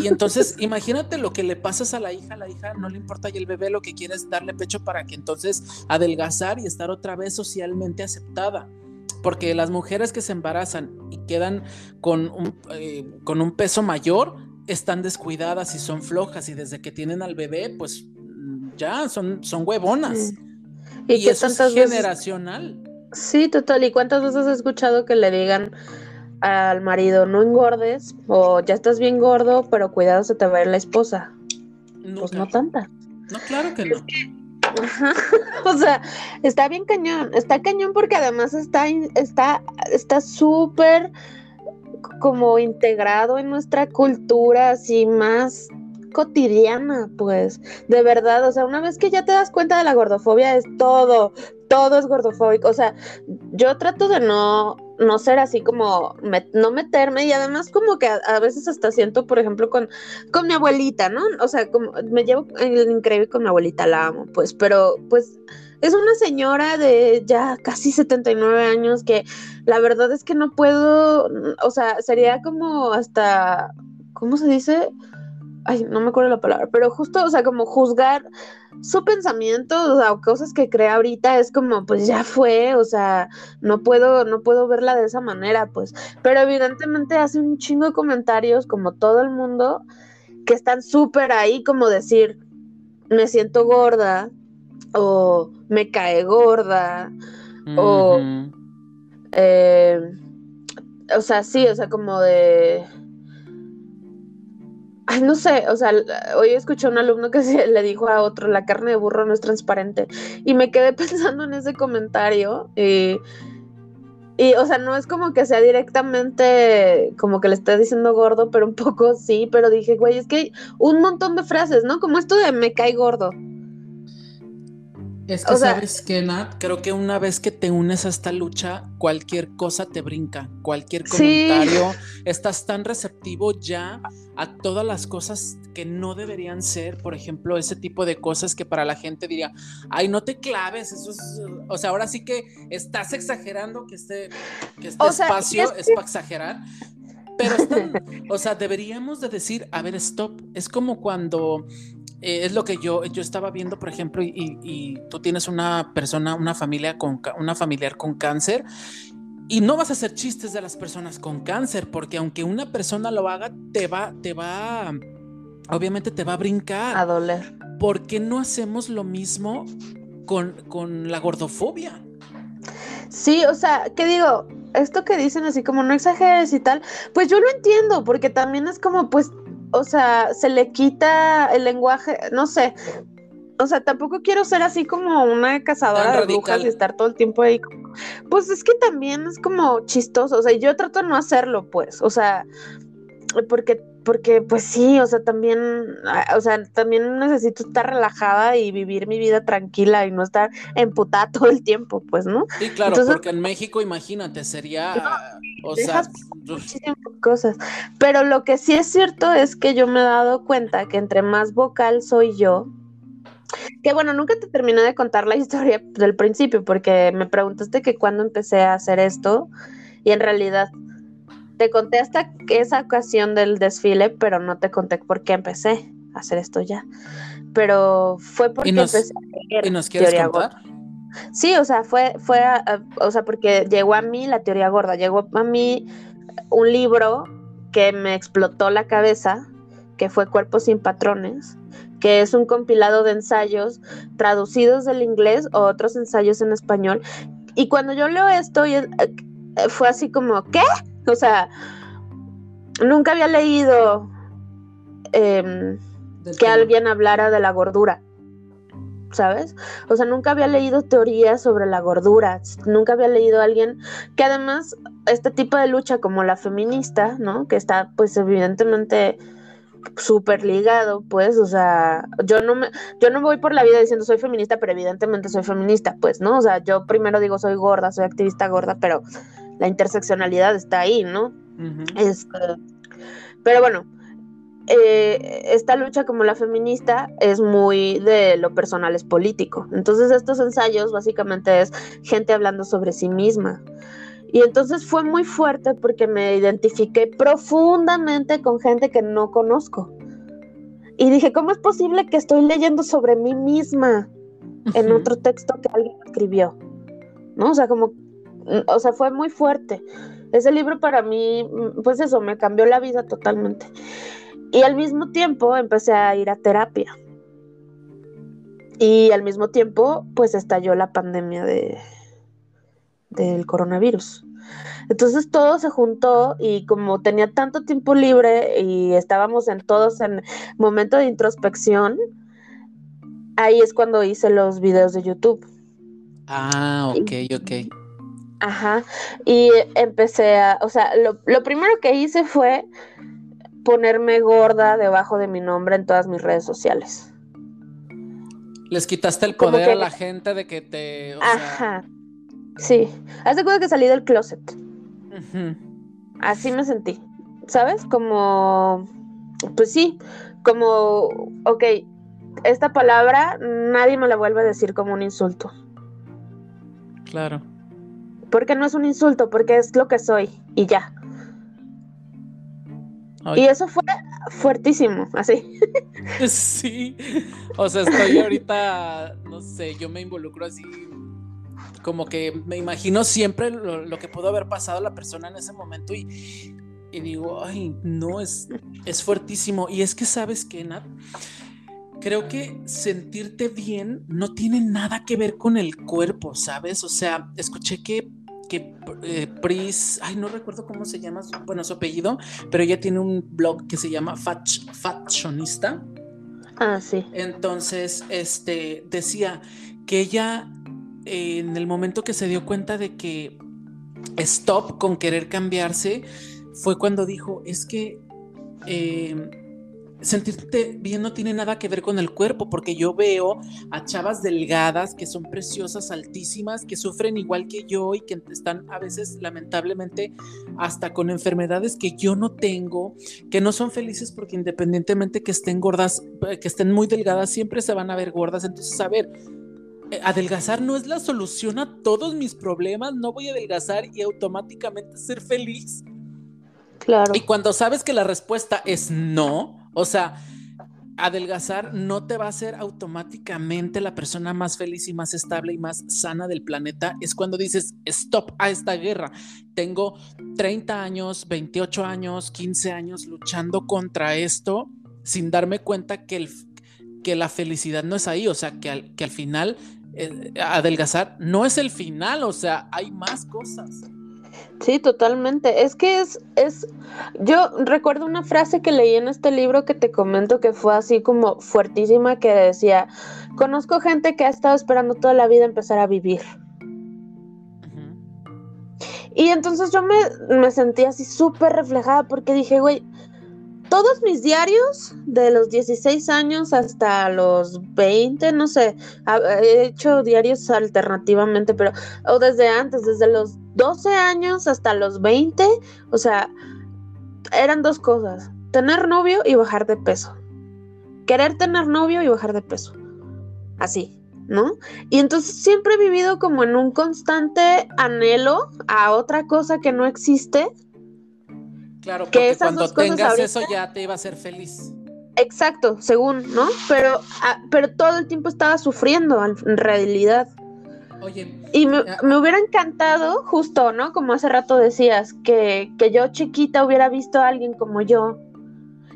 Y, entonces, [LAUGHS] imagínate lo que le pasas a la hija, a la hija no le importa y el bebé lo que quiere es darle pecho para que entonces adelgazar y estar otra vez socialmente aceptada. Porque las mujeres que se embarazan y quedan con un, eh, con un peso mayor están descuidadas y son flojas y desde que tienen al bebé, pues ya son, son huevonas. Y, eso es generacional. Sí, total. ¿Y cuántas veces has escuchado que le digan al marido, no engordes, o ya estás bien gordo, pero cuidado se te va a ir la esposa. pues no tanta. No, claro que no. [LAUGHS] o sea, está bien cañón, está cañón porque además está está está súper como integrado en nuestra cultura así más cotidiana, pues, de verdad, o sea, una vez que ya te das cuenta de la gordofobia es todo, todo es gordofóbico, o sea, yo trato de no no ser así como no meterme y además como que a, veces hasta siento, por ejemplo, con, con mi abuelita, ¿no? O sea, como me llevo increíble con mi abuelita, la amo, pues, pero pues es una señora de ya casi 79 años que la verdad es que no puedo, o sea, sería como hasta, ¿cómo se dice? Ay, no me acuerdo la palabra, pero justo, o sea, como juzgar su pensamiento, o sea, cosas que crea ahorita es como, pues ya fue, o sea, no puedo, no puedo verla de esa manera, pues, pero evidentemente hace un chingo de comentarios, como todo el mundo, que están súper ahí, como decir, me siento gorda, o me cae gorda, o, eh, o sea, sí, o sea, como de Ay, no sé, o sea, hoy escuché a un alumno que [LAUGHS] le dijo a otro, la carne de burro no es transparente. Y me quedé [LAUGHS] pensando en ese comentario. Y, y, o sea, no es como que sea directamente como que le esté diciendo gordo, pero un poco sí. Pero dije, güey, es que hay un montón de frases, ¿no? Como esto de me cae gordo. Es que sabes que, Nat, creo que una vez que te unes a esta lucha, cualquier cosa te brinca, cualquier comentario, estás tan receptivo ya a todas las cosas que no deberían ser, por ejemplo, ese tipo de cosas que para la gente diría, ay, no te claves, eso es, o sea, ahora sí que estás exagerando que este, este espacio es, para exagerar, pero [LAUGHS] o sea, deberíamos de decir, a ver, stop, es como cuando eh, es lo que yo, yo estaba viendo, por ejemplo, y, tú tienes una persona, una familia con una familiar con cáncer, y no vas a hacer chistes de las personas con cáncer, porque aunque una persona lo haga, te va, te va, obviamente te va a brincar. A doler. ¿Por qué no hacemos lo mismo con, con la gordofobia? Sí, o sea, ¿qué digo? Esto que dicen así como no exageres y tal, pues yo lo entiendo, porque también es como, pues, o sea, se le quita el lenguaje, no sé. O sea, tampoco quiero ser así como una cazadora de brujas y estar todo el tiempo ahí. Pues es que también es como chistoso. O sea, yo trato de no hacerlo, pues. O sea, porque porque pues sí, o sea, también, ah, o sea, también necesito estar relajada y vivir mi vida tranquila y no estar emputada [LAUGHS] todo el tiempo, pues, ¿no? Sí, claro, porque en México, imagínate, sería, o sea, muchísimas cosas. Pero lo que sí es cierto es que yo me he dado cuenta que entre más vocal soy yo, que bueno, nunca te terminé de contar la [LAUGHS] historia del principio, porque me preguntaste que cuando empecé a hacer esto, y en realidad te conté hasta esa ocasión del desfile, pero no te conté por qué empecé a hacer esto ya. Pero fue porque empecé a leer ¿Y nos quieres teoría contar? Gorda. Sí, o sea, fue, fue, o sea, porque llegó a mí la teoría gorda, llegó a mí un libro que me explotó la cabeza, que fue Cuerpos sin Patrones, que es un compilado de ensayos traducidos del inglés o otros ensayos en español. Y cuando yo leo esto, eh, fue así como, ¿qué? O sea, nunca había leído em, que alguien hablara de la gordura. ¿Sabes? O sea, nunca había leído teorías sobre la gordura, nunca había leído a alguien que además este tipo de lucha como la feminista, ¿no? Que está pues evidentemente súper ligado, pues, o sea, yo no me, yo no voy por la vida diciendo soy feminista, pero evidentemente soy feminista, pues, ¿no? O sea, yo primero digo soy gorda, soy activista gorda, pero la interseccionalidad está ahí, ¿no? Este, pero bueno, eh, esta lucha como la feminista es muy de lo personal es político. Entonces estos ensayos básicamente es gente hablando sobre sí misma. Y entonces fue muy fuerte porque me identifiqué profundamente con gente que no conozco. Y dije, ¿cómo es posible que estoy leyendo sobre mí misma en otro texto que alguien escribió? ¿No? O sea, como, o sea, fue muy fuerte. Ese libro para mí, pues eso, me cambió la vida totalmente. Y al mismo tiempo empecé a ir a terapia. Y al mismo tiempo, pues estalló la pandemia de, del coronavirus. Entonces todo se juntó y como tenía tanto tiempo libre y estábamos en todos en momento de introspección, ahí es cuando hice los videos de YouTube. Ah, ok, ok. Ajá, y empecé a, o sea, lo, lo primero que hice fue ponerme gorda debajo de mi nombre en todas mis redes sociales. Les quitaste el poder a la gente de que te... Ajá. Sí. Hace cuenta que salí del closet. Así me sentí. ¿Sabes? Como... Pues sí. Como... Ok. Esta palabra nadie me la vuelve a decir como un insulto. Claro. Porque no es un insulto, porque es lo que soy y ya. Y eso fue fuertísimo, así. [LAUGHS] Sí, o sea, estoy ahorita, no sé, yo me involucro así, como que me imagino siempre lo, que pudo haber pasado a la persona en ese momento y, y digo, ay, no, es, es fuertísimo. Y es que, ¿sabes qué, Nat? Creo que sentirte bien no tiene nada que ver con el cuerpo, ¿sabes? O sea, escuché que que eh, Pris, ay, no recuerdo cómo se llama, bueno, su apellido, pero ella tiene un blog que se llama Fashionista. Ah, sí. Entonces, este, decía que ella, en el momento que se dio cuenta de que stop con querer cambiarse, fue cuando dijo, es que eh, sentirte bien no tiene nada que ver con el cuerpo, porque yo veo a chavas delgadas que son preciosas, altísimas, que sufren igual que yo y que están a veces lamentablemente hasta con enfermedades que yo no tengo, que no son felices porque independientemente que estén gordas, eh, que estén muy delgadas, siempre se van a ver gordas. Entonces, a ver, eh, adelgazar no es la solución a todos mis problemas, no voy a adelgazar y automáticamente ser feliz. Claro. Y cuando sabes que la respuesta es no, o sea, adelgazar no te va a hacer automáticamente la persona más feliz y más estable y más sana del planeta. Es cuando dices, stop a esta guerra. Tengo 30 años, 28 años, 15 años luchando contra esto sin darme cuenta que, el, que la felicidad no es ahí. O sea, que al, que al final eh, adelgazar no es el final. O sea, hay más cosas. Sí, totalmente. Es que es, es, yo recuerdo una frase que leí en este libro que te comento que fue así como fuertísima que decía, conozco gente que ha estado esperando toda la vida empezar a vivir. Y entonces yo me, me sentí así súper reflejada porque dije, güey, todos mis diarios, de los 16 años hasta los 20, no sé, he hecho diarios alternativamente, pero, o desde antes, desde los 12 años hasta los 20, o sea, eran dos cosas, tener novio y bajar de peso. Querer tener novio y bajar de peso. Así, ¿no? Y entonces siempre he vivido como en un constante anhelo a otra cosa que no existe Claro, porque cuando tengas eso ya te iba a hacer feliz. Exacto, según, ¿no? Pero, ah, pero todo el tiempo estaba sufriendo en realidad. Oye. Y me, hubiera encantado, justo, ¿no? Como hace rato decías, que, que yo chiquita hubiera visto a alguien como yo.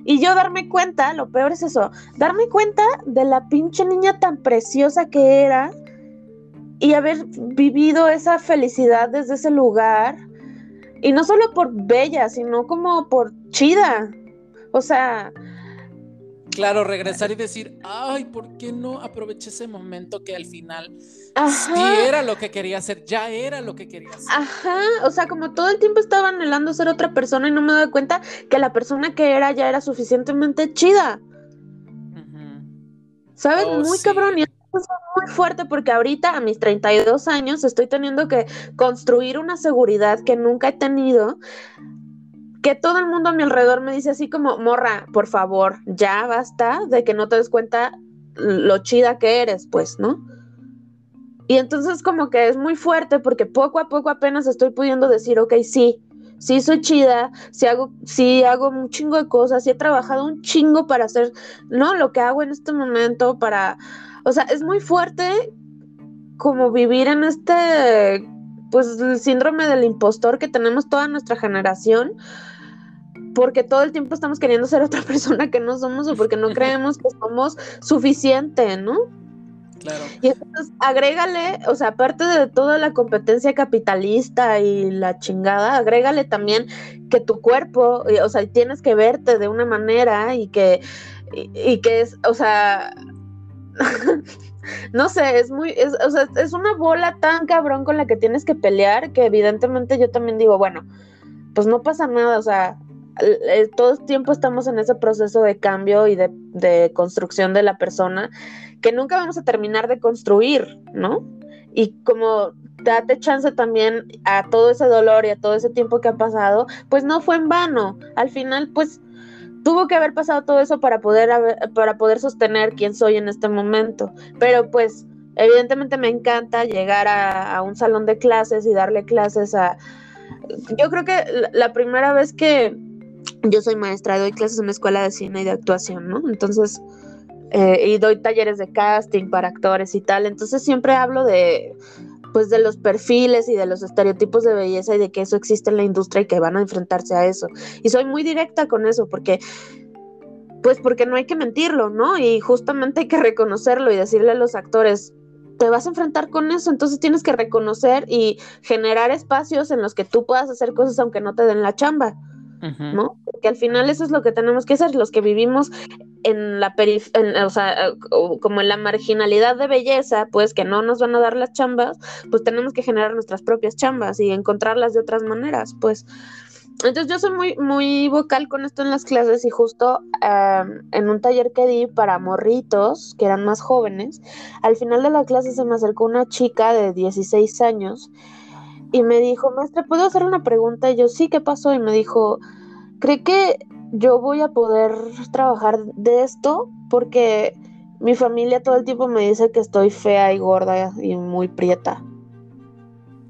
Y yo darme cuenta, lo peor es eso, darme cuenta de la pinche niña tan preciosa que era y haber vivido esa felicidad desde ese lugar y no solo por bella, sino como por chida. O sea, Claro, regresar y decir, ay, ¿por qué no aproveché ese momento que al final Ajá. sí era lo que quería hacer, ya era lo que quería hacer? Ajá, o sea, como todo el tiempo estaba anhelando ser otra persona y no me doy cuenta que la persona que era ya era suficientemente chida. ¿sabes? Oh, muy sí. cabrón y muy fuerte porque ahorita a mis 32 años estoy teniendo que construir una seguridad que nunca he tenido, que todo el mundo a mi alrededor me dice así como, morra, por favor, ya basta de que no te des cuenta lo chida que eres, pues, ¿no? Y entonces como que es muy fuerte porque poco a poco apenas estoy pudiendo decir, ok, sí, sí soy chida, sí hago, sí hago un chingo de cosas, sí he trabajado un chingo para hacer, ¿no? Lo que hago en este momento para, o sea, es muy fuerte como vivir en este, pues, el síndrome del impostor que tenemos toda nuestra generación, porque todo el tiempo estamos queriendo ser otra [LAUGHS] persona que no somos o porque no creemos que somos suficiente, ¿no? Claro. Y entonces agrégale, o sea, aparte de toda la competencia capitalista y la chingada, agrégale también que tu cuerpo, y, o sea, tienes que verte de una manera y que, y, y que es, o sea, [LAUGHS] no sé, es muy, es, o sea, es una bola tan cabrón con la que tienes que pelear que evidentemente yo también digo, bueno, pues no pasa nada, o sea, el- todo el tiempo estamos en ese proceso de cambio y de, de construcción de la persona que nunca vamos a terminar de construir, ¿no? Y como date chance también a todo ese dolor y a todo ese tiempo que ha pasado, pues no fue en vano. Al final, pues tuvo que haber pasado todo eso para poder haber- para poder sostener quién soy en este momento. Pero pues evidentemente me encanta llegar a, un salón de clases y darle clases a... Yo creo que la, la primera vez que yo soy maestra, doy clases en una escuela de cine y de actuación, ¿no? Entonces, eh, y doy talleres de casting para actores y tal. Entonces siempre hablo de pues de los perfiles y de los estereotipos de belleza y de que eso existe en la industria y que van a enfrentarse a eso. Y soy muy directa con eso porque pues porque no hay que mentirlo, ¿no? Y justamente hay que reconocerlo y decirle a los actores, te vas a enfrentar con eso, entonces tienes que reconocer y generar espacios en los que tú puedas hacer cosas aunque no te den la chamba. ¿No? Porque al final eso es lo que tenemos que hacer, los que vivimos en la o sea, eh, como en la marginalidad de belleza, pues que no nos van a dar las chambas, pues tenemos que generar nuestras propias chambas y encontrarlas de otras maneras, pues. Entonces yo soy muy, muy vocal con esto en las clases y justo en un taller que di para morritos, que eran más jóvenes, al final de la clase se me acercó una chica de 16 años y me dijo, maestra, ¿puedo hacer una pregunta? Y yo, sí, ¿qué pasó? Y me dijo, ¿cree que yo voy a poder trabajar de esto? Porque mi familia todo el tiempo me dice que estoy fea y gorda y muy prieta.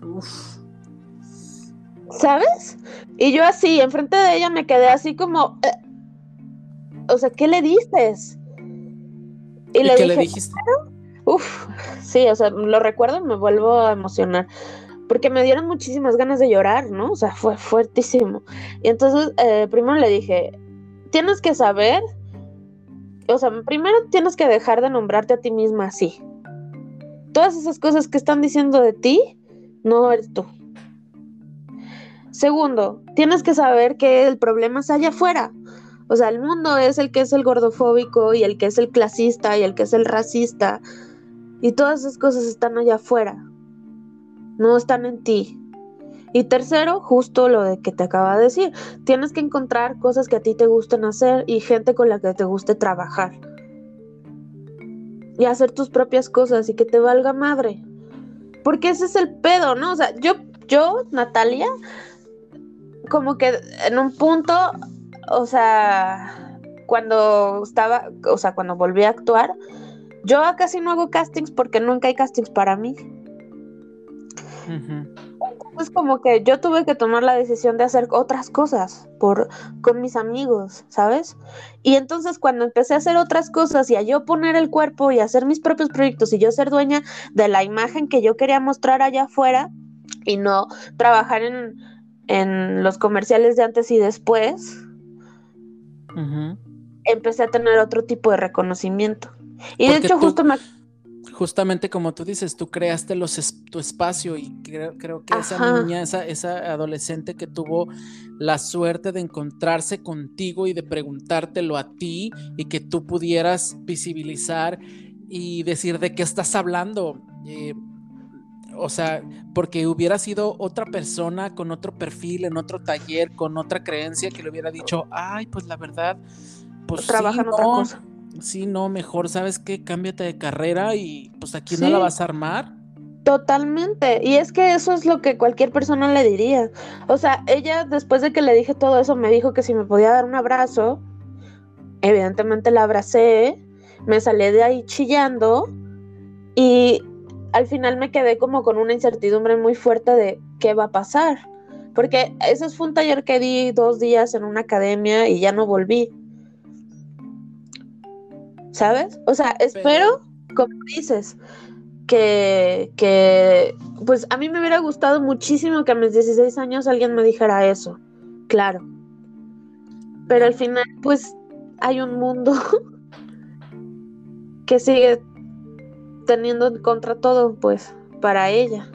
Uf. ¿Sabes? Y yo así, enfrente de ella me quedé así como, "Eh". o sea, ¿qué le dices? ¿Y, le qué le dije, dijiste? Uf, sí, o sea, lo recuerdo y me vuelvo a emocionar. Porque me dieron muchísimas ganas de llorar, ¿no? O sea, fue fuertísimo. Y entonces, eh, primero le dije, tienes que saber, o sea, primero tienes que dejar de nombrarte a ti misma así. Todas esas cosas que están diciendo de ti, no eres tú. Segundo, tienes que saber que el problema es allá afuera. O sea, el mundo es el que es el gordofóbico y el que es el clasista y el que es el racista. Y todas esas cosas están allá afuera. No están en ti. Y tercero, justo lo de que te acaba de decir. Tienes que encontrar cosas que a ti te gusten hacer y gente con la que te guste trabajar. Y hacer tus propias cosas y que te valga madre. Porque ese es el pedo, ¿no? O sea, yo, yo, Natalia, como que en un punto, o sea, cuando estaba, o sea, cuando volví a actuar, yo casi no hago castings porque nunca hay castings para mí. Ujú. Entonces como que yo tuve que tomar la decisión de hacer otras cosas por con mis amigos, ¿sabes? Y entonces cuando empecé a hacer otras cosas y a yo poner el cuerpo y hacer mis propios proyectos y yo ser dueña de la imagen que yo quería mostrar allá afuera y no trabajar en, en los comerciales de antes y después, empecé a tener otro tipo de reconocimiento. Y de hecho tú- justo me justamente como tú dices, tú creaste los tu espacio y creo, creo que esa niña, esa, esa adolescente que tuvo la suerte de encontrarse contigo y de preguntártelo a ti y que tú pudieras visibilizar y decir de qué estás hablando. Eh, o sea, porque hubiera sido otra persona con otro perfil, en otro taller, con otra creencia que le hubiera dicho, ay, pues la verdad, pues trabaja en otra cosa sí, no, mejor, ¿sabes qué? Cámbiate de carrera y pues aquí no la vas a armar. Totalmente. Y es que eso es lo que cualquier persona le diría. O sea, ella después de que le dije todo eso me dijo que si me podía dar un abrazo. Evidentemente la abracé, me salí de ahí chillando y al final me quedé como con una incertidumbre muy fuerte de qué va a pasar. Porque eso fue un taller que di dos días en una academia y ya no volví. ¿Sabes? O sea, espero, como dices, que, que, pues a mí me hubiera gustado muchísimo que a mis 16 años alguien me dijera eso, claro. Pero al final, pues hay un mundo [LAUGHS] que sigue teniendo contra todo, pues, para ella.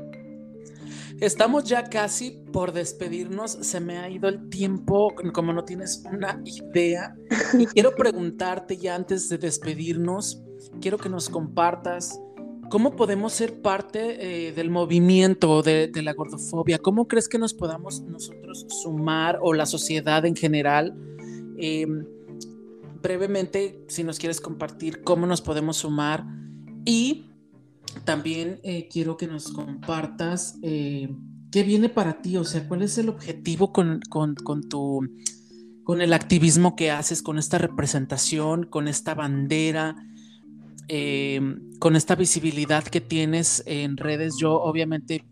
Estamos ya casi por despedirnos. Se me ha ido el tiempo, como no tienes una idea. Y [LAUGHS] quiero preguntarte ya antes de despedirnos, quiero que nos compartas cómo podemos ser parte eh, del movimiento de, la gordofobia. ¿Cómo crees que nos podamos nosotros sumar o la sociedad en general? Em, brevemente, si nos quieres compartir cómo nos podemos sumar y también eh, quiero que nos compartas eh, qué viene para ti, o sea, cuál es el objetivo con, tu, con el activismo que haces, con esta representación, con esta bandera, eh, con esta visibilidad que tienes en redes. Yo obviamente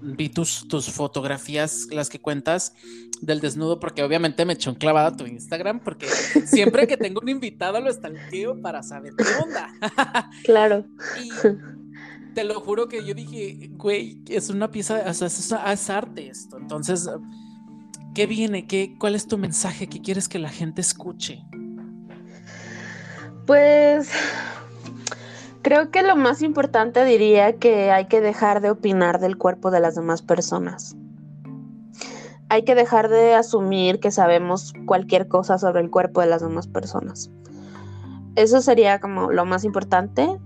vi tus, tus fotografías, las que cuentas del desnudo, porque obviamente me echó un clavado a tu Instagram, porque siempre que tengo un invitado lo estalqueo para saber qué onda. claro. [LAUGHS] Te lo juro que yo dije, güey, es una pieza, o sea, es, arte esto. Entonces, ¿qué viene? ¿Qué, ¿Cuál es tu mensaje? ¿Qué quieres que la gente escuche? Pues creo que lo más importante diría que hay que dejar de opinar del cuerpo de las demás personas. Hay que dejar de asumir que sabemos cualquier cosa sobre el cuerpo de las demás personas. Eso sería como lo más importante.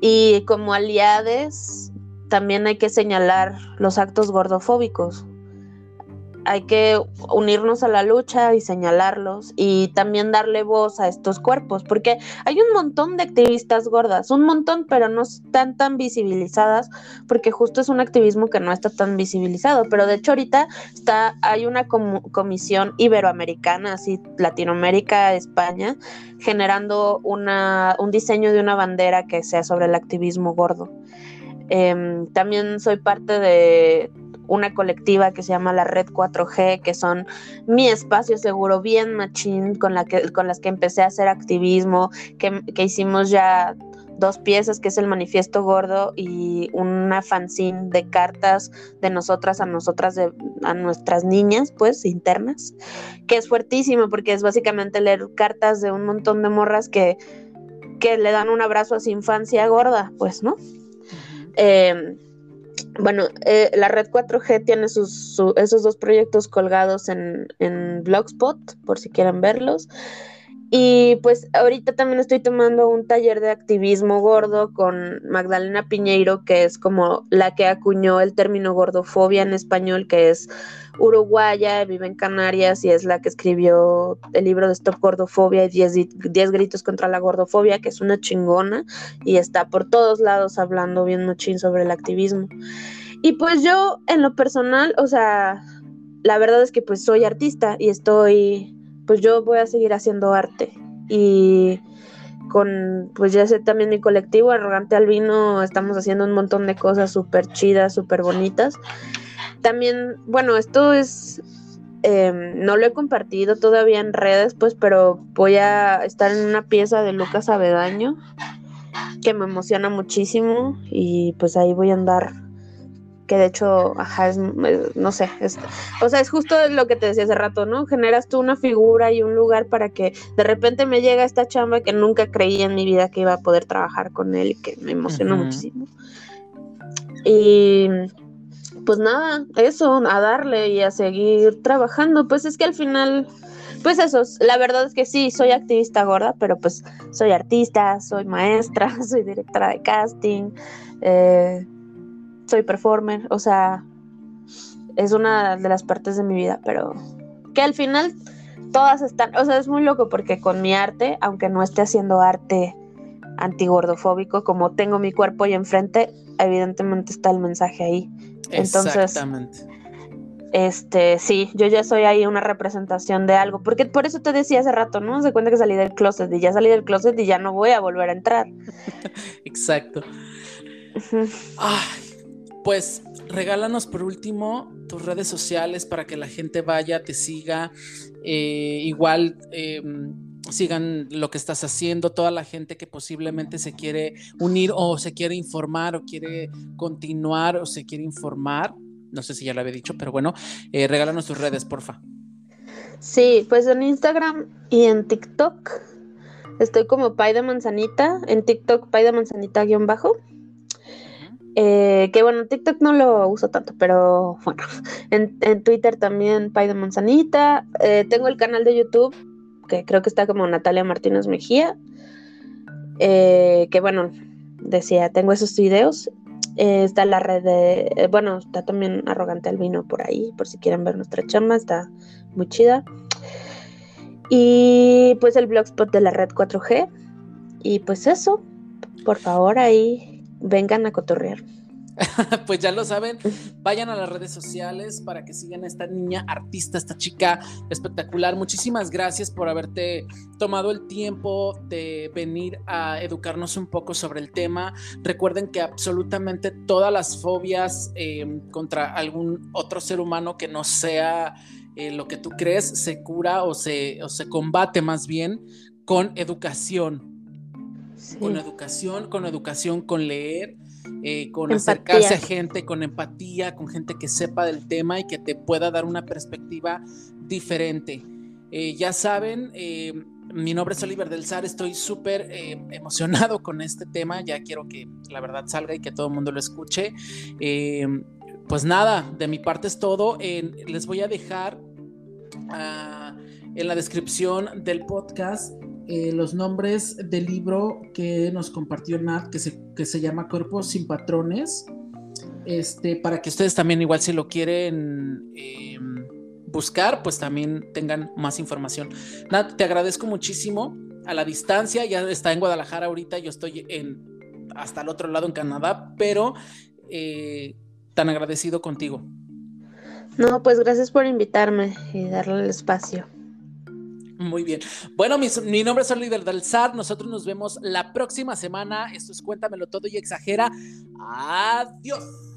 Y como aliades, también hay que señalar los actos gordofóbicos. Hay que unirnos a la lucha y señalarlos y también darle voz a estos cuerpos, porque hay un montón de activistas gordas, un montón, pero no están tan visibilizadas, porque justo es un activismo que no está tan visibilizado. Pero de hecho ahorita está, hay una comisión iberoamericana, así Latinoamérica, España, generando una, un diseño de una bandera que sea sobre el activismo gordo. Em, también soy parte de una colectiva que se llama la Red 4G, que son mi espacio seguro, bien machín, con, la que, con las que empecé a hacer activismo, que, que hicimos ya dos piezas, que es el Manifiesto Gordo y una fanzine de cartas de nosotras a nosotras, de, a nuestras niñas, pues, internas, que es fuertísimo porque es básicamente leer cartas de un montón de morras que, que le dan un abrazo a su infancia gorda, pues, ¿no? Bueno, eh, la red 4G tiene sus, esos dos proyectos colgados en, en Blogspot, por si quieren verlos. Y pues ahorita también estoy tomando un taller de activismo gordo con Magdalena Piñeiro, que es como la que acuñó el término gordofobia en español, que es uruguaya, vive en Canarias y es la que escribió el libro de Stop Gordofobia y 10, gritos contra la gordofobia, que es una chingona y está por todos lados hablando bien muchín sobre el activismo. Y pues yo en lo personal, o sea, la verdad es que pues soy artista y estoy pues yo voy a seguir haciendo arte. Y con, pues ya sé también mi colectivo, Arrogante Albino, estamos haciendo un montón de cosas súper chidas, súper bonitas. También, bueno, esto es, em, no lo he compartido todavía en redes, pues, pero voy a estar en una pieza de Lucas Avedaño que me emociona muchísimo y pues ahí voy a andar que de hecho, ajá, es, no sé, o sea, es justo lo que te decía hace rato, ¿no? Generas tú una figura y un lugar para que de repente me llega esta chamba que nunca creí en mi vida que iba a poder trabajar con él y que me emocionó muchísimo. Y pues nada, eso, a darle y a seguir trabajando, pues es que al final pues eso, la verdad es que sí, soy activista gorda, pero pues soy artista, soy maestra, [LAUGHS] soy directora de casting, eh, soy performer, o sea, es una de las partes de mi vida, pero que al final todas están, o sea, es muy loco porque con mi arte, aunque no esté haciendo arte antigordofóbico, como tengo mi cuerpo ahí enfrente, evidentemente está el mensaje ahí. Entonces, Exactamente este, sí, yo ya soy ahí una representación de algo, porque por eso te decía hace rato, ¿no? Se cuenta que salí del closet y ya salí del closet y ya no voy a volver a entrar. [LAUGHS] Exacto. pues regálanos por último tus redes sociales para que la gente vaya, te siga, eh, igual em, sigan lo que estás haciendo, toda la gente que posiblemente se quiere unir o se quiere informar o quiere continuar o se quiere informar no sé si ya lo había dicho, pero bueno, eh, regálanos tus redes, porfa. Sí, pues en Instagram y en TikTok estoy como Pay de Manzanita, en TikTok Pay de Manzanita guion bajo. Eh, que bueno, TikTok no lo uso tanto, pero bueno, en, Twitter también Pay de Manzanita. Eh, tengo el canal de YouTube, que creo que está como Natalia Martínez Mejía. que bueno, decía, tengo esos videos eh, está la red de, eh, bueno, está también Arrogante al Vino por ahí, por si quieren ver nuestra chamba, está muy chida. Y pues el blogspot de la red 4G. Y pues eso, por favor ahí vengan a cotorrear. [LAUGHS] pues ya lo saben, vayan a las redes sociales para que sigan a esta niña artista, esta chica espectacular. Muchísimas gracias por haberte tomado el tiempo de venir a educarnos un poco sobre el tema. Recuerden que absolutamente todas las fobias em, contra algún otro ser humano que no sea eh, lo que tú crees se cura o se, o se combate más bien con educación. Con educación, con educación, con leer eh, con acercarse a gente con empatía, con gente que sepa del tema y que te pueda dar una perspectiva diferente. Eh, ya saben, eh, mi nombre es Oliver del Sar, estoy súper emocionado con este tema, ya quiero que la verdad salga y que todo el mundo lo escuche. pues nada, de mi parte es todo. les voy a dejar ah, en la descripción del podcast eh, los nombres del libro que nos compartió Nat, que se, que se llama Cuerpos sin Patrones, este, para que ustedes también igual si lo quieren em, buscar, pues también tengan más información. Nat, te agradezco muchísimo a la distancia, ya está en Guadalajara ahorita, yo estoy en hasta el otro lado en Canadá, pero eh, tan agradecido contigo. No, pues gracias por invitarme y darle el espacio. Muy bien. Bueno, mi, nombre es Oliver del SAT. Nosotros nos vemos la próxima semana. Esto es Cuéntamelo Todo y Exagera. Adiós.